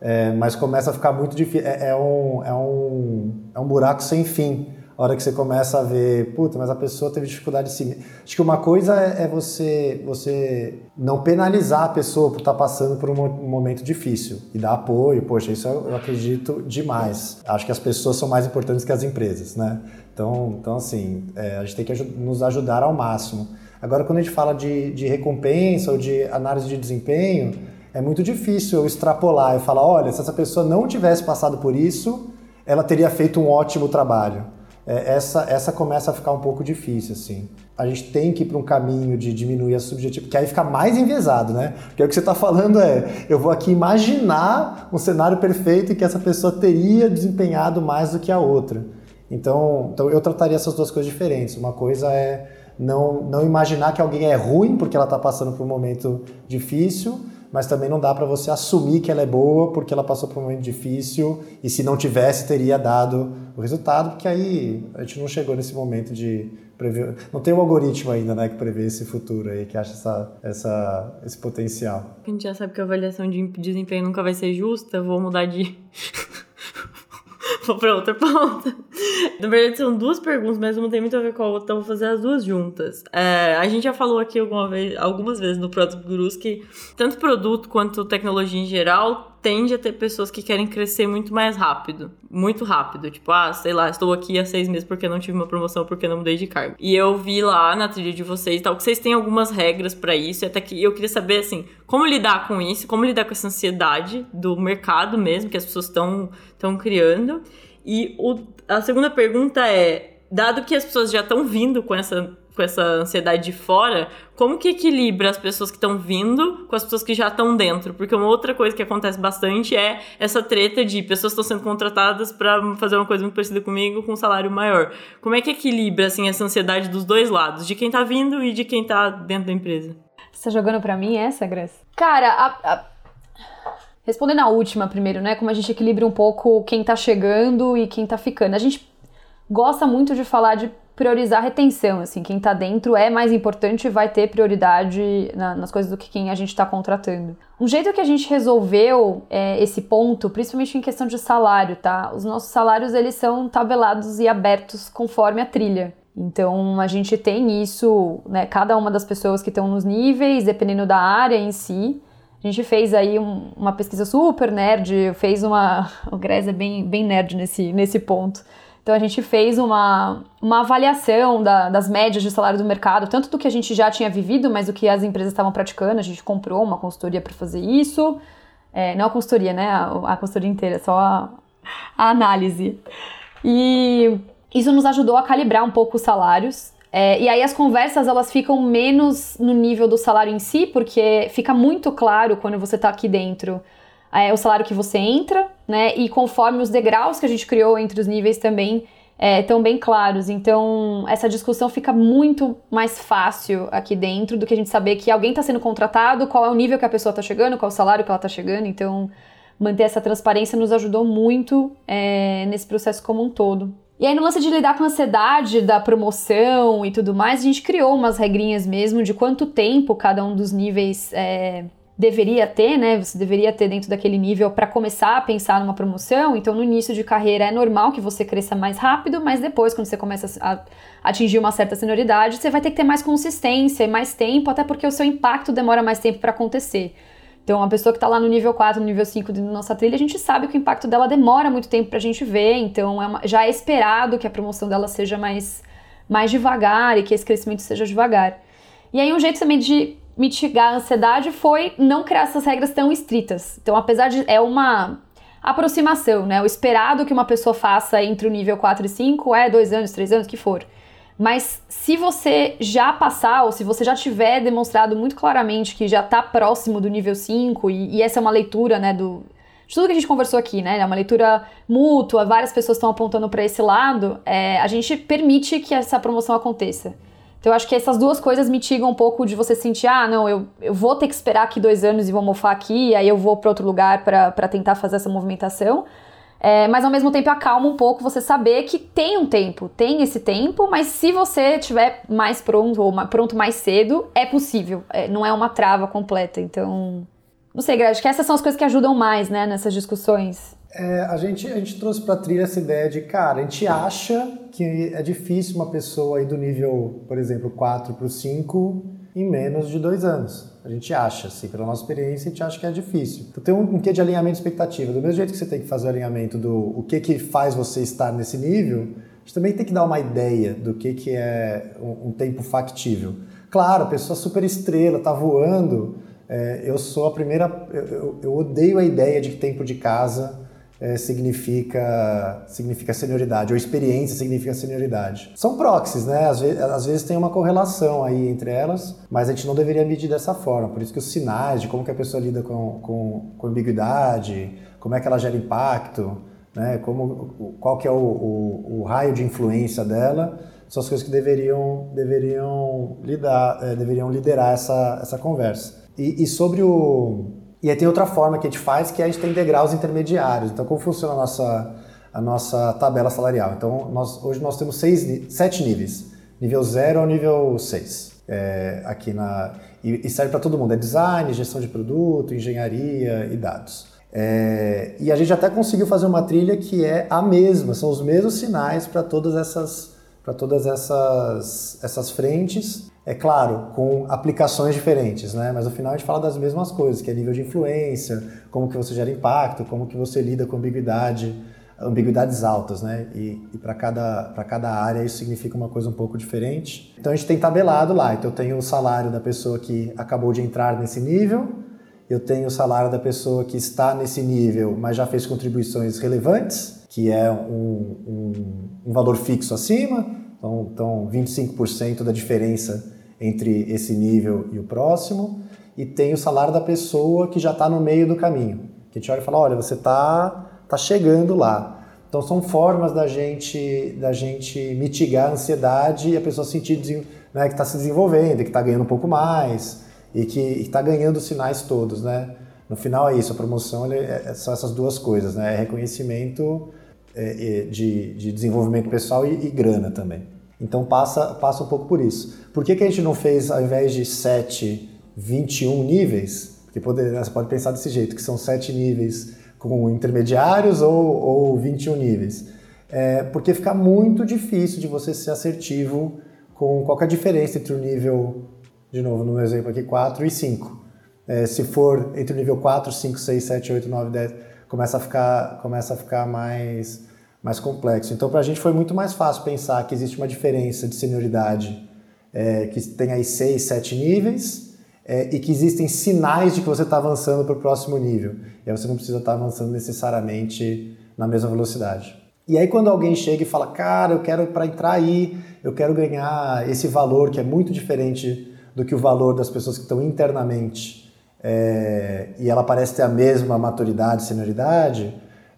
É, mas começa a ficar muito difícil. É, é, um, é, um, é um buraco sem fim. A hora que você começa a ver, puta, mas a pessoa teve dificuldade de. Acho que uma coisa é, é você, você não penalizar a pessoa por estar tá passando por um momento difícil e dar apoio. Poxa, isso eu acredito demais. Acho que as pessoas são mais importantes que as empresas, né? Então, então assim, é, a gente tem que nos ajudar ao máximo. Agora, quando a gente fala de, de recompensa ou de análise de desempenho, é muito difícil eu extrapolar e falar, olha, se essa pessoa não tivesse passado por isso, ela teria feito um ótimo trabalho. É, essa, essa começa a ficar um pouco difícil, assim. A gente tem que ir para um caminho de diminuir a subjetividade, que aí fica mais enviesado, né? Porque o que você está falando é, eu vou aqui imaginar um cenário perfeito em que essa pessoa teria desempenhado mais do que a outra. Então, então eu trataria essas duas coisas diferentes. Uma coisa é não, não imaginar que alguém é ruim porque ela está passando por um momento difícil, mas também não dá para você assumir que ela é boa porque ela passou por um momento difícil e se não tivesse teria dado o resultado, porque aí a gente não chegou nesse momento de prever, não tem um algoritmo ainda, né, que prevê esse futuro aí, que acha essa, essa, esse potencial. A gente já sabe que a avaliação de desempenho nunca vai ser justa, vou mudar de vou para outra pauta. Na verdade, são duas perguntas, mas não tem muito a ver com a outra, então vou fazer as duas juntas. É, a gente já falou aqui alguma vez, algumas vezes no Product Gurus que tanto produto quanto tecnologia em geral tende a ter pessoas que querem crescer muito mais rápido. Muito rápido. Tipo, ah, sei lá, estou aqui há seis meses porque não tive uma promoção, porque não mudei de cargo. E eu vi lá na trilha de vocês e tal, que vocês têm algumas regras para isso, e até que eu queria saber, assim, como lidar com isso, como lidar com essa ansiedade do mercado mesmo, que as pessoas estão criando. E o, a segunda pergunta é: dado que as pessoas já estão vindo com essa, com essa ansiedade de fora, como que equilibra as pessoas que estão vindo com as pessoas que já estão dentro? Porque uma outra coisa que acontece bastante é essa treta de pessoas estão sendo contratadas para fazer uma coisa muito parecida comigo com um salário maior. Como é que equilibra assim essa ansiedade dos dois lados, de quem está vindo e de quem está dentro da empresa? Você tá jogando para mim essa, Grace? Cara, a, a Respondendo a última primeiro, né? Como a gente equilibra um pouco quem tá chegando e quem tá ficando. A gente gosta muito de falar de priorizar a retenção, assim, quem tá dentro é mais importante e vai ter prioridade na, nas coisas do que quem a gente está contratando. Um jeito que a gente resolveu é, esse ponto, principalmente em questão de salário, tá? Os nossos salários, eles são tabelados e abertos conforme a trilha. Então, a gente tem isso, né, cada uma das pessoas que estão nos níveis, dependendo da área em si, a gente fez aí um, uma pesquisa super nerd, fez uma. O Grez é bem, bem nerd nesse, nesse ponto. Então a gente fez uma, uma avaliação da, das médias de salário do mercado, tanto do que a gente já tinha vivido, mas do que as empresas estavam praticando. A gente comprou uma consultoria para fazer isso. É, não a consultoria, né? A, a consultoria inteira, só a, a análise. E isso nos ajudou a calibrar um pouco os salários é, e aí as conversas elas ficam menos no nível do salário em si, porque fica muito claro quando você está aqui dentro é, o salário que você entra, né? E conforme os degraus que a gente criou entre os níveis também estão é, bem claros. Então essa discussão fica muito mais fácil aqui dentro do que a gente saber que alguém está sendo contratado, qual é o nível que a pessoa está chegando, qual é o salário que ela está chegando. Então manter essa transparência nos ajudou muito é, nesse processo como um todo. E aí, no lance de lidar com a ansiedade da promoção e tudo mais, a gente criou umas regrinhas mesmo de quanto tempo cada um dos níveis é, deveria ter, né? Você deveria ter dentro daquele nível para começar a pensar numa promoção. Então, no início de carreira é normal que você cresça mais rápido, mas depois, quando você começa a atingir uma certa senioridade, você vai ter que ter mais consistência e mais tempo, até porque o seu impacto demora mais tempo para acontecer. Então, uma pessoa que está lá no nível 4, no nível 5 da nossa trilha, a gente sabe que o impacto dela demora muito tempo para a gente ver, então é uma, já é esperado que a promoção dela seja mais, mais devagar e que esse crescimento seja devagar. E aí, um jeito também de mitigar a ansiedade foi não criar essas regras tão estritas. Então, apesar de. É uma aproximação, né? O esperado que uma pessoa faça entre o nível 4 e 5 é dois anos, três anos, que for. Mas se você já passar, ou se você já tiver demonstrado muito claramente que já está próximo do nível 5, e, e, essa é uma leitura, né, do, de tudo que a gente conversou aqui, né, é uma leitura mútua, várias pessoas estão apontando para esse lado, é, a gente permite que essa promoção aconteça. Então eu acho que essas duas coisas mitigam um pouco de você sentir, ah, não, eu, eu vou ter que esperar aqui dois anos e vou mofar aqui, aí eu vou para outro lugar para tentar fazer essa movimentação. É, mas ao mesmo tempo acalma um pouco você saber que tem um tempo, tem esse tempo, mas se você estiver mais pronto ou pronto mais cedo, é possível. É, não é uma trava completa. Então, não sei, Greg, acho que essas são as coisas que ajudam mais, né, nessas discussões. É, a, gente, a gente trouxe para a trilha essa ideia de, cara, a gente acha que é difícil uma pessoa ir do nível, por exemplo, 4 para o 5 em menos de dois anos. A gente acha, assim, pela nossa experiência, a gente acha que é difícil. Então tem um, um quê de alinhamento de expectativa. Do mesmo jeito que você tem que fazer o alinhamento do o que que faz você estar nesse nível, a gente também tem que dar uma ideia do que que é um, um tempo factível. Claro, a pessoa super estrela, tá voando. É, eu sou a primeira. Eu, eu odeio a ideia de tempo de casa é, significa, significa senioridade, ou experiência significa senioridade. São proxies, né? Às vezes, às vezes tem uma correlação aí entre elas, mas a gente não deveria medir dessa forma. Por isso que os sinais de como que a pessoa lida com, com, com ambiguidade, como é que ela gera impacto, né? como, qual que é o, o, o raio de influência dela, são as coisas que deveriam, deveriam, lidar, é, deveriam liderar essa, essa conversa. E, e sobre o e aí tem outra forma que a gente faz, que é a gente tem degraus intermediários. Então, como funciona a nossa, a nossa tabela salarial? Então, nós, hoje nós temos seis, sete níveis. Nível 0 ao nível 6. É, aqui na, e, e serve para todo mundo. É design, gestão de produto, engenharia e dados. É, e a gente até conseguiu fazer uma trilha que é a mesma, são os mesmos sinais para todas essas para todas essas, essas frentes, é claro, com aplicações diferentes, né? Mas no final a gente fala das mesmas coisas, que é nível de influência, como que você gera impacto, como que você lida com ambiguidade, ambiguidades altas, né? E, e para cada, cada área isso significa uma coisa um pouco diferente. Então a gente tem tabelado lá. Então eu tenho o salário da pessoa que acabou de entrar nesse nível, eu tenho o salário da pessoa que está nesse nível, mas já fez contribuições relevantes, que é um, um, um valor fixo acima, então, então 25% da diferença entre esse nível e o próximo, e tem o salário da pessoa que já está no meio do caminho, que gente olha e fala, olha, você está tá chegando lá. Então são formas da gente da gente mitigar a ansiedade e a pessoa sentir né, que está se desenvolvendo, que está ganhando um pouco mais e que está ganhando os sinais todos, né? No final é isso, a promoção é, é, são essas duas coisas, né? É reconhecimento é, é, de, de, desenvolvimento pessoal e, e, grana também. Então passa, passa um pouco por isso. Por que, que a gente não fez, ao invés de 7, 21 níveis? Porque poder, você pode pensar desse jeito, que são 7 níveis com intermediários ou, ou 21 níveis. É, porque fica muito difícil de você ser assertivo com qual é a diferença entre o nível, de novo, no exemplo aqui, 4 e 5. É, se for entre o nível 4, 5, 6, 7, 8, 9, 10, começa a ficar, começa a ficar mais, mais complexo. Então, para a gente foi muito mais fácil pensar que existe uma diferença de senioridade é, que tem aí 6, 7 níveis, é, e que existem sinais de que você está avançando para o próximo nível. E aí você não precisa estar tá avançando necessariamente na mesma velocidade. E aí quando alguém chega e fala, cara, eu quero para entrar aí, eu quero ganhar esse valor que é muito diferente do que o valor das pessoas que estão internamente, é, e ela parece ter a mesma maturidade, senioridade,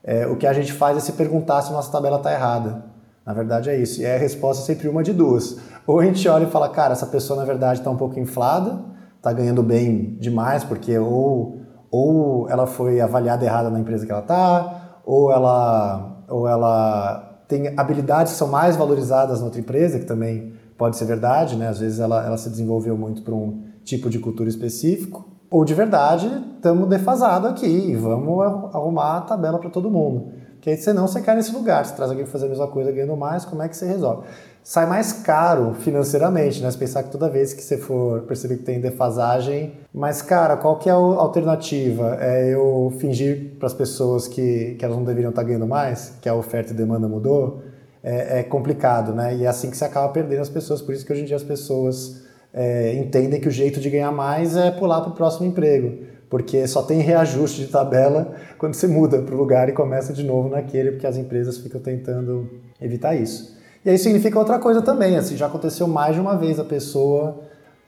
é, o que a gente faz é se perguntar se nossa tabela está errada. Na verdade é isso. E a resposta é sempre uma de duas. Ou a gente olha e fala, cara, essa pessoa na verdade está um pouco inflada, está ganhando bem demais, porque ou, ou ela foi avaliada errada na empresa que ela está, ou ela, ou ela tem habilidades que são mais valorizadas na outra empresa, que também pode ser verdade, né? Às vezes ela, ela se desenvolveu muito para um tipo de cultura específico, ou de verdade estamos defasados aqui e vamos arrumar a tabela para todo mundo. Porque senão você cai nesse lugar, você traz alguém para fazer a mesma coisa ganhando mais, como é que você resolve? sai mais caro financeiramente, né? Se pensar que toda vez que você for perceber que tem defasagem, mas cara, qual que é a alternativa? É eu fingir para as pessoas que, que elas não deveriam estar tá ganhando mais, que a oferta e demanda mudou? É, é, complicado, né? E é assim que você acaba perdendo as pessoas. Por isso que hoje em dia as pessoas é, entendem que o jeito de ganhar mais é pular para o próximo emprego. Porque só tem reajuste de tabela quando você muda para o lugar e começa de novo naquele, porque as empresas ficam tentando evitar isso. E aí significa outra coisa também, assim, já aconteceu mais de uma vez a pessoa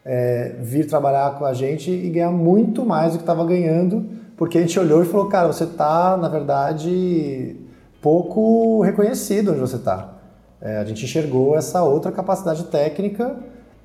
é, vir trabalhar com a gente e ganhar muito mais do que estava ganhando, porque a gente olhou e falou, cara, você está, na verdade, pouco reconhecido onde você está. É, a gente enxergou essa outra capacidade técnica,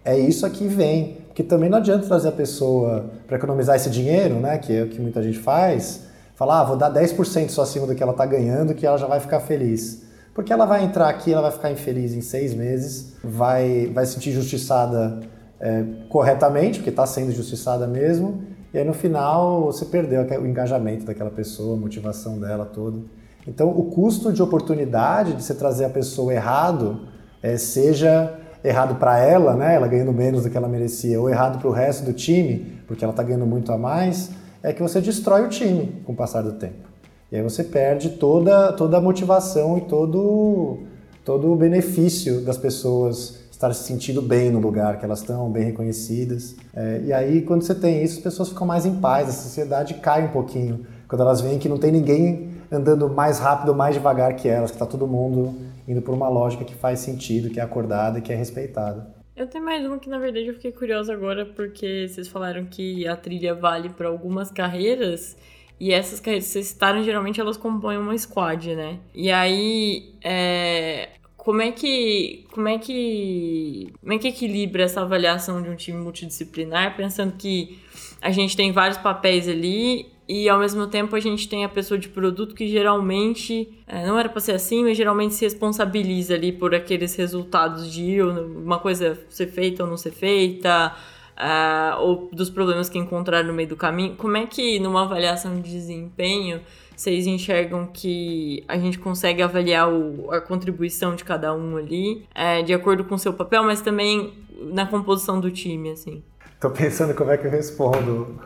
é isso aqui vem. Porque também não adianta trazer a pessoa para economizar esse dinheiro, né, que é o que muita gente faz, falar, ah, vou dar 10% só acima do que ela está ganhando, que ela já vai ficar feliz. Porque ela vai entrar aqui, ela vai ficar infeliz em seis meses, vai, vai se sentir justiçada é, corretamente, porque está sendo justiçada mesmo, e aí no final você perdeu o engajamento daquela pessoa, a motivação dela toda. Então o custo de oportunidade de você trazer a pessoa errado, é, seja errado para ela, né, ela ganhando menos do que ela merecia, ou errado para o resto do time, porque ela está ganhando muito a mais, é que você destrói o time com o passar do tempo. E aí você perde toda, toda a motivação e todo, todo o benefício das pessoas estar se sentindo bem no lugar que elas estão, bem reconhecidas. É, e aí, quando você tem isso, as pessoas ficam mais em paz, a sociedade cai um pouquinho. Quando elas veem que não tem ninguém andando mais rápido, mais devagar que elas, que está todo mundo indo por uma lógica que faz sentido, que é acordada e que é respeitada. Eu tenho mais uma que, na verdade, eu fiquei curiosa agora, porque vocês falaram que a trilha vale para algumas carreiras. E essas carreiras que vocês citaram, geralmente elas compõem uma squad, né? E aí, é, como é que como é que como é que equilibra essa avaliação de um time multidisciplinar, pensando que a gente tem vários papéis ali e ao mesmo tempo a gente tem a pessoa de produto que geralmente é, não era para ser assim, mas geralmente se responsabiliza ali por aqueles resultados de uma coisa ser feita ou não ser feita uh, ou dos problemas que encontraram no meio do caminho. Como é que, numa avaliação de desempenho, vocês enxergam que a gente consegue avaliar o, a contribuição de cada um ali, é, de acordo com o seu papel, mas também na composição do time, assim? Tô pensando como é que eu respondo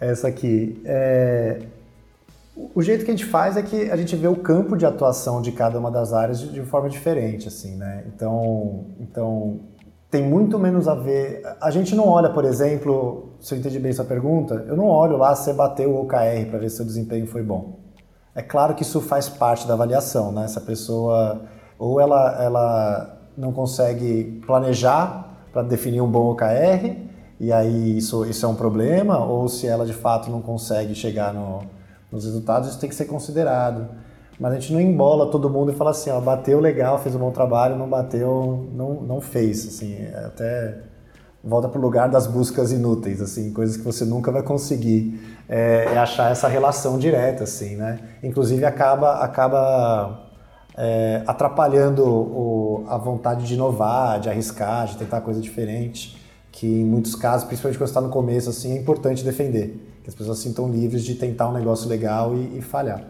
essa aqui. É, o jeito que a gente faz é que a gente vê o campo de atuação de cada uma das áreas de, forma diferente, assim, né? Então, então tem muito menos a ver. A gente não olha, por exemplo, se eu entendi bem sua pergunta, eu não olho lá se bateu o OKR para ver se o desempenho foi bom. É claro que isso faz parte da avaliação, né? Se a pessoa ou ela, ela não consegue planejar para definir um bom OKR, e aí isso, isso é um problema, ou se ela de fato não consegue chegar no, nos resultados, isso tem que ser considerado. Mas a gente não embola todo mundo e fala assim, ó, bateu legal, fez um bom trabalho, não bateu, não, não fez, assim, é até volta para o lugar das buscas inúteis, assim, coisas que você nunca vai conseguir é, é achar essa relação direta, assim, né? Inclusive acaba, acaba é, atrapalhando o, a vontade de inovar, de arriscar, de tentar coisa diferente, que em muitos casos, principalmente quando está no começo, assim, é importante defender, que as pessoas se sintam livres de tentar um negócio legal e, e falhar.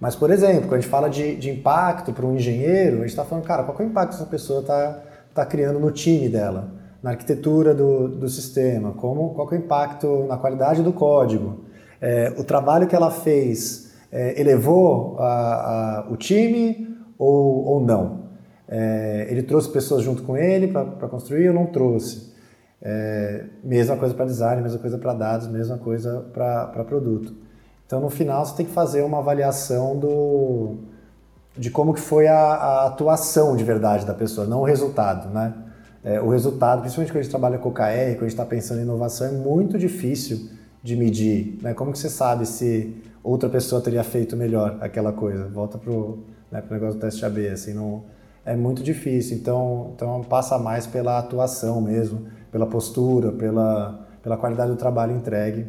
Mas, por exemplo, quando a gente fala de, de impacto para um engenheiro, a gente está falando, cara, qual é o impacto essa pessoa está tá criando no time dela? na arquitetura do, do sistema, como, qual é o impacto na qualidade do código. É, o trabalho que ela fez é, elevou a, a, o time ou, ou não? É, ele trouxe pessoas junto com ele para construir ou não trouxe? É, mesma coisa para design, mesma coisa para dados, mesma coisa para produto. Então, no final, você tem que fazer uma avaliação do, de como que foi a, a atuação de verdade da pessoa, não o resultado, né? é, o resultado, principalmente quando a gente trabalha com OKR, quando a gente está pensando em inovação, é muito difícil de medir. Né? Como que você sabe se outra pessoa teria feito melhor aquela coisa? Volta para o né, negócio do teste AB, assim, não, é muito difícil. Então, então passa mais pela atuação mesmo, pela postura, pela, pela qualidade do trabalho entregue,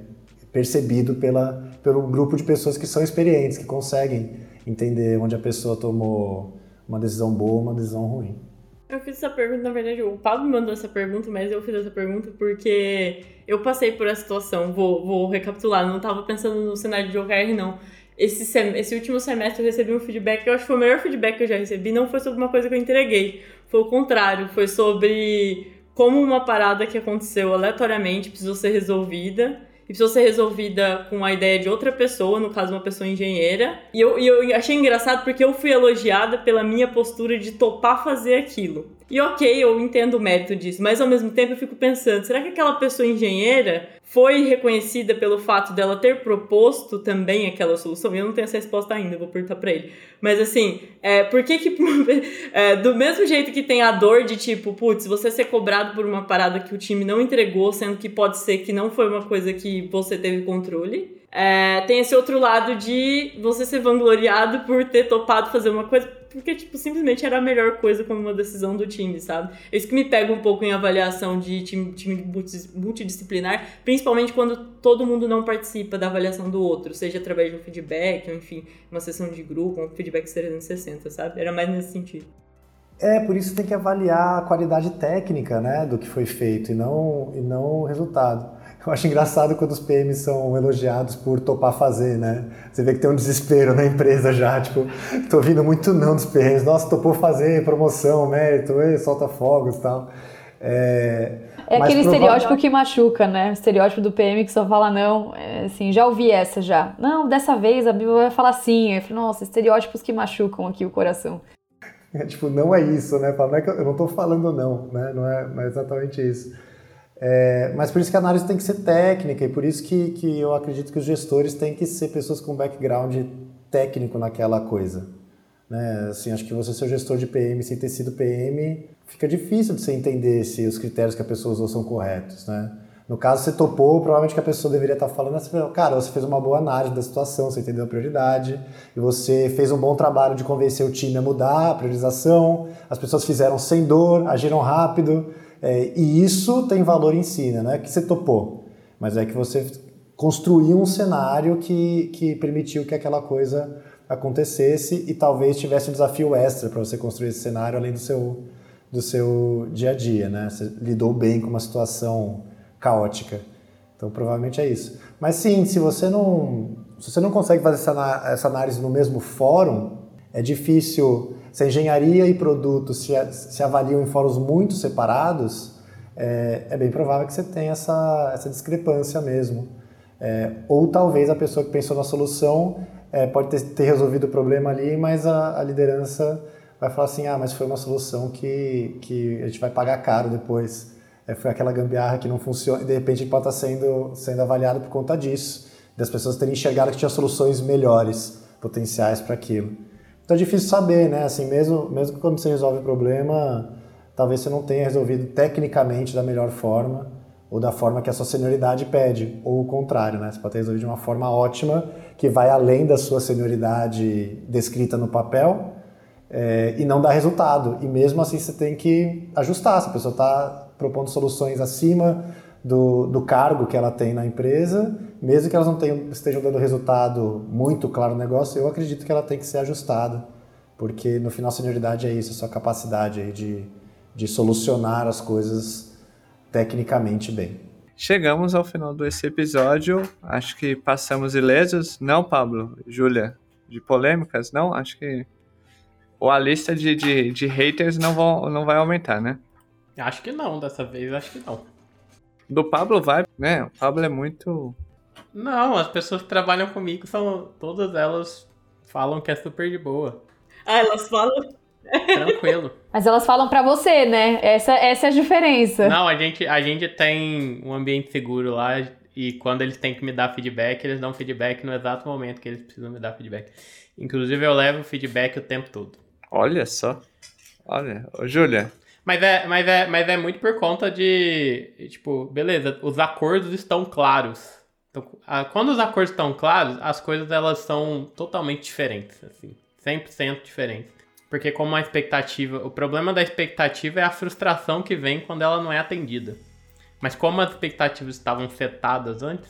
percebido pela, pelo grupo de pessoas que são experientes, que conseguem entender onde a pessoa tomou uma decisão boa, uma decisão ruim. Eu fiz essa pergunta, na verdade, o Pablo me mandou essa pergunta, mas eu fiz essa pergunta porque eu passei por essa situação. Vou, vou recapitular, não estava pensando no cenário de OKR, não. Esse, sem, esse último semestre eu recebi um feedback, eu acho que foi o melhor feedback que eu já recebi, não foi sobre uma coisa que eu entreguei, foi o contrário, foi sobre como uma parada que aconteceu aleatoriamente precisou ser resolvida e precisou ser resolvida com a ideia de outra pessoa, no caso uma pessoa engenheira. E eu, e eu achei engraçado porque eu fui elogiada pela minha postura de topar fazer aquilo. E ok, eu entendo o mérito disso, mas ao mesmo tempo eu fico pensando, será que aquela pessoa engenheira foi reconhecida pelo fato dela ter proposto também aquela solução? Eu não tenho essa resposta ainda, vou perguntar para ele. Mas assim, é, por que que é, do mesmo jeito que tem a dor de tipo, putz, você ser cobrado por uma parada que o time não entregou, sendo que pode ser que não foi uma coisa que você teve controle, é, tem esse outro lado de você ser vangloriado por ter topado fazer uma coisa porque, tipo, simplesmente era a melhor coisa como uma decisão do time, sabe? É isso que me pega um pouco em avaliação de time, time multidisciplinar, principalmente quando todo mundo não participa da avaliação do outro, seja através de um feedback, ou enfim, uma sessão de grupo, um feedback 360, sabe? Era mais nesse sentido. É, por isso tem que avaliar a qualidade técnica, né, do que foi feito e não, e não o resultado. Eu acho engraçado quando os PMs são elogiados por topar fazer, né? Você vê que tem um desespero na empresa já, tipo, tô ouvindo muito não dos PMs. Nossa, topou fazer, promoção, mérito, ei, solta fogos e tal. É, é aquele estereótipo que machuca, né? O estereótipo do PM que só fala não. É, assim, já ouvi essa já. Não, dessa vez a Bíblia vai falar sim. Eu falo, nossa, estereótipos que machucam aqui o coração. É, tipo, não é isso, né? Não é que eu não tô falando não, né? Não é, não é exatamente isso. É, mas por isso que a análise tem que ser técnica e por isso que, que eu acredito que os gestores têm que ser pessoas com background técnico naquela coisa. Né? Assim, acho que você ser gestor de PM sem ter sido PM, fica difícil de você entender se os critérios que a pessoa usou são corretos. Né? No caso, você topou, provavelmente que a pessoa deveria estar falando assim, cara, você fez uma boa análise da situação, você entendeu a prioridade, e você fez um bom trabalho de convencer o time a mudar a priorização, as pessoas fizeram sem dor, agiram rápido, é, e isso tem valor em si, né? não é que você topou, mas é que você construiu um cenário que, que permitiu que aquela coisa acontecesse e talvez tivesse um desafio extra para você construir esse cenário além do seu, do seu dia a dia, né? Você lidou bem com uma situação caótica. Então, provavelmente é isso. Mas sim, se você não, se você não consegue fazer essa, essa análise no mesmo fórum, é difícil. Se a engenharia e produto se, se avaliam em fóruns muito separados, é, é bem provável que você tenha essa, essa discrepância mesmo. É, ou talvez a pessoa que pensou na solução é, pode ter, ter, resolvido o problema ali, mas a, a, liderança vai falar assim: ah, mas foi uma solução que, que a gente vai pagar caro depois. É, foi aquela gambiarra que não funciona e de repente pode estar sendo, sendo avaliado por conta disso, das pessoas terem enxergado que tinha soluções melhores, potenciais para aquilo. Então é difícil saber, né? Assim, mesmo, mesmo quando você resolve o problema, talvez você não tenha resolvido tecnicamente da melhor forma ou da forma que a sua senioridade pede, ou o contrário, né? Você pode ter resolvido de uma forma ótima que vai além da sua senioridade descrita no papel é, e não dá resultado. E mesmo assim você tem que ajustar. Se a pessoa está propondo soluções acima do, do cargo que ela tem na empresa, mesmo que elas não tenham, estejam dando resultado muito claro no negócio, eu acredito que ela tem que ser ajustada, porque no final a senioridade é isso, a sua capacidade aí de de solucionar as coisas tecnicamente bem. Chegamos ao final desse episódio. Acho que passamos ilesos. Não, Pablo? Júlia? De polêmicas? Não? Acho que. Ou a lista de, de, de haters não, vão, não vai aumentar, né? Acho que não, dessa vez acho que não. Do Pablo vai, né? O Pablo é muito. Não, as pessoas que trabalham comigo são. Todas elas falam que é super de boa. Ah, elas falam. Tranquilo. Mas elas falam para você, né? Essa, essa é a diferença. Não, a gente, a gente tem um ambiente seguro lá e quando eles têm que me dar feedback, eles dão feedback no exato momento que eles precisam me dar feedback. Inclusive, eu levo feedback o tempo todo. Olha só. Olha, ô Júlia. Mas é, mas, é, mas é muito por conta de, tipo, beleza, os acordos estão claros. Então, quando os acordos estão claros, as coisas elas são totalmente diferentes, assim, 100% diferentes. Porque como a expectativa, o problema da expectativa é a frustração que vem quando ela não é atendida. Mas como as expectativas estavam setadas antes,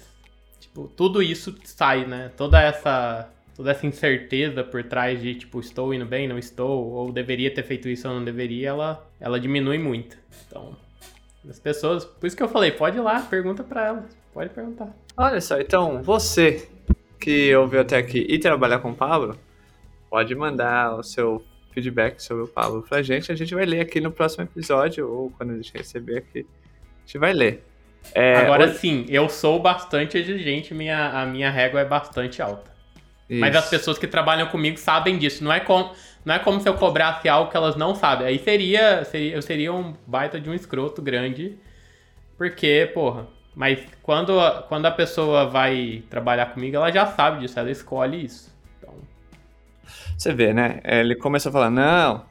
tipo, tudo isso sai, né? Toda essa toda essa incerteza por trás de tipo, estou indo bem, não estou, ou deveria ter feito isso ou não deveria, ela ela diminui muito. Então, as pessoas, por isso que eu falei, pode ir lá, pergunta para elas, pode perguntar. Olha só, então, você que ouviu até aqui e trabalhar com o Pablo, pode mandar o seu feedback sobre o Pablo pra gente. A gente vai ler aqui no próximo episódio, ou quando a gente receber aqui, a gente vai ler. É, Agora hoje... sim, eu sou bastante exigente, minha, a minha régua é bastante alta. Isso. Mas as pessoas que trabalham comigo sabem disso. Não é, com, não é como se eu cobrasse algo que elas não sabem. Aí seria, seria eu seria um baita de um escroto grande. Porque, porra. Mas quando, quando a pessoa vai trabalhar comigo, ela já sabe disso, ela escolhe isso. Você vê, né? Ele começou a falar, não,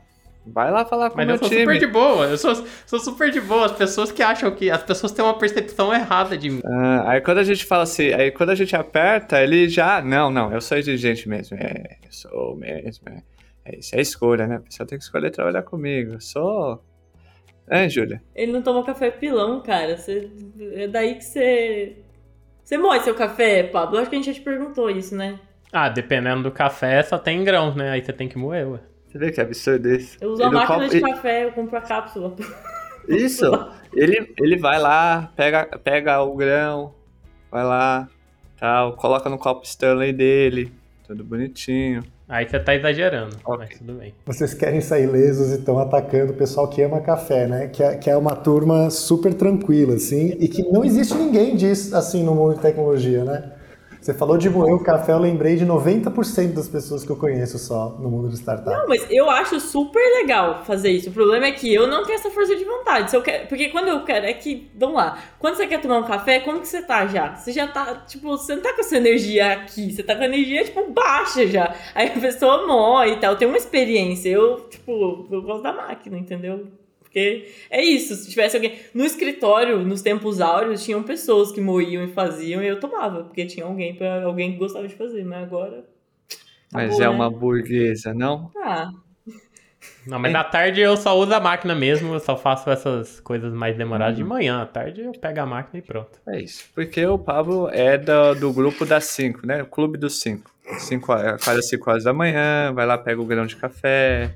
vai lá falar com Mas o meu time. Mas eu sou super de boa, eu sou, sou super de boa. As pessoas que acham que... As pessoas têm uma percepção errada de mim. Ah, aí quando a gente fala assim, aí quando a gente aperta, ele já... Não, não, eu sou exigente mesmo. É, eu sou mesmo. É, é isso é escolha, né? A pessoa tem que escolher trabalhar comigo. Eu sou... É, Júlia? Ele não toma café pilão, cara. Você, é daí que você... Você moe seu café, Pablo? Acho que a gente já te perguntou isso, né? Ah, dependendo do café, só tem grãos, né? Aí você tem que moer, ué. Você vê que absurdo isso? Eu uso ele a máquina de café, eu compro a cápsula. Isso! ele, ele vai lá, pega, pega o grão, vai lá, tal, coloca no copo Stanley dele, tudo bonitinho. Aí você tá exagerando, okay. mas tudo bem. Vocês querem sair lesos e estão atacando o pessoal que ama café, né? Que é, que é uma turma super tranquila, assim, e que não existe ninguém disso, assim, no mundo de tecnologia, né? Você falou de moer o café, eu lembrei de 90% das pessoas que eu conheço só no mundo de startup. Não, mas eu acho super legal fazer isso. O problema é que eu não tenho essa força de vontade. Se eu quero, porque quando eu quero, é que, vamos lá, quando você quer tomar um café, como que você tá já? Você já tá, tipo, você não tá com essa energia aqui, você tá com a energia, tipo, baixa já. Aí a pessoa morre e tal, tem uma experiência. Eu, tipo, eu gosto da máquina, entendeu? Porque é isso, se tivesse alguém. No escritório, nos tempos áureos, tinham pessoas que moíam e faziam e eu tomava, porque tinha alguém para alguém que gostava de fazer, mas agora. Mas é né? uma burguesa, não? Ah. Não, mas na tarde eu só uso a máquina mesmo, eu só faço essas coisas mais demoradas uhum. de manhã. À tarde eu pego a máquina e pronto. É isso. Porque o Pablo é do, do grupo das 5, né? O clube dos 5. Cinco, a cada 5 horas da manhã, vai lá, pega o grão de café,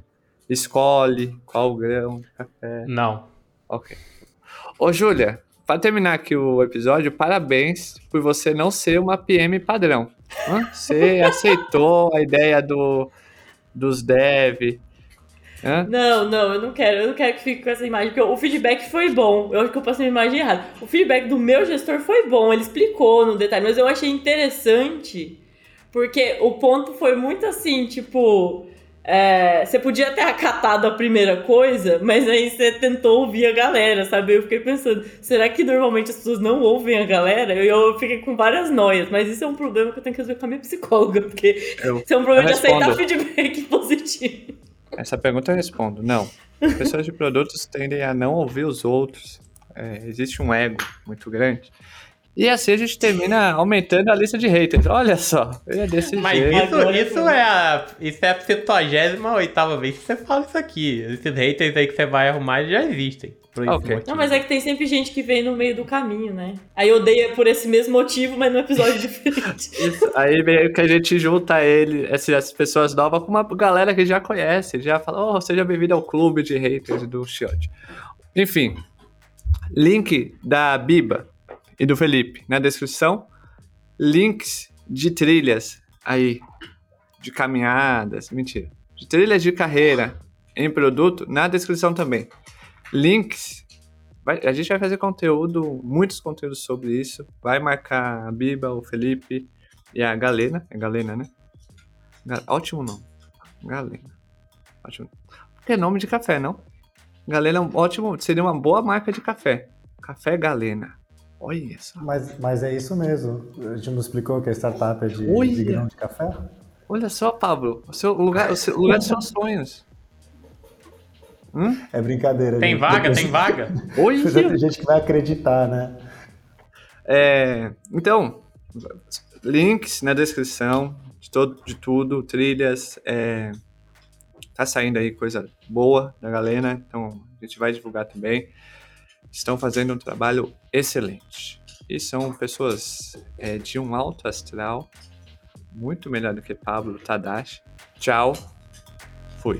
escolhe qual grão de café. Não. Ok. Ô, Júlia, para terminar aqui o episódio, parabéns por você não ser uma PM padrão. Você aceitou a ideia do, dos dev. Hã? Não, não, eu não quero, eu não quero que fique com essa imagem, porque o feedback foi bom. Eu acho que eu passei a imagem errada. O feedback do meu gestor foi bom, ele explicou no detalhe, mas eu achei interessante, porque o ponto foi muito assim, tipo. É, você podia ter acatado a primeira coisa, mas aí você tentou ouvir a galera, sabe? Eu fiquei pensando, será que normalmente as pessoas não ouvem a galera? Eu, eu fiquei com várias noias, mas isso é um problema que eu tenho que resolver com a minha psicóloga, porque Eu- isso é um problema de aceitar feedback positivo. Essa pergunta eu respondo. Não. As pessoas de produtos tendem a não ouvir os outros. É, existe um ego muito grande. E assim a gente termina aumentando a lista de haters. Olha só, é desse Mas jeito. isso, isso, é a, isso é a 78 vez que você fala isso aqui. Esses haters aí que você vai arrumar já existem. Por esse Ok. motivo. Não, mas é que tem sempre gente que vem no meio do caminho, né? Aí odeia por esse mesmo motivo, mas num episódio diferente. Isso, aí meio que a gente junta ele, essas pessoas novas, com uma galera que já conhece, já fala, oh, seja bem-vindo ao clube de haters do Shot. Enfim, link da Biba e do Felipe na descrição. Links de trilhas aí, de caminhadas, mentira, de trilhas de carreira em produto na descrição também. Links Vai- a gente vai fazer conteúdo, muitos conteúdos sobre isso. Vai marcar a Biba, o Felipe e a Galena. É Galena, né? Ótimo nome. Galena. Ótimo. Porque é nome de café, não? Galena é um ótimo. Seria uma boa marca de café. Café Galena. Olha só. Mas, mas é isso mesmo. A gente não explicou que a startup é de, Olha. de grão de café? Olha só, Pablo. O seu lugar, o seu lugar dos seus sonhos. Hum? É brincadeira. Tem gente. vaga, Depois- tem vaga? Depois tem gente que vai acreditar, né? É, então, links na descrição de, todo, de tudo, trilhas. é, tá saindo aí coisa boa da galera, então a gente vai divulgar também. Estão fazendo um trabalho excelente. E são pessoas é, de um alto astral, muito melhor do que Pablo Tadashi. Tchau, fui.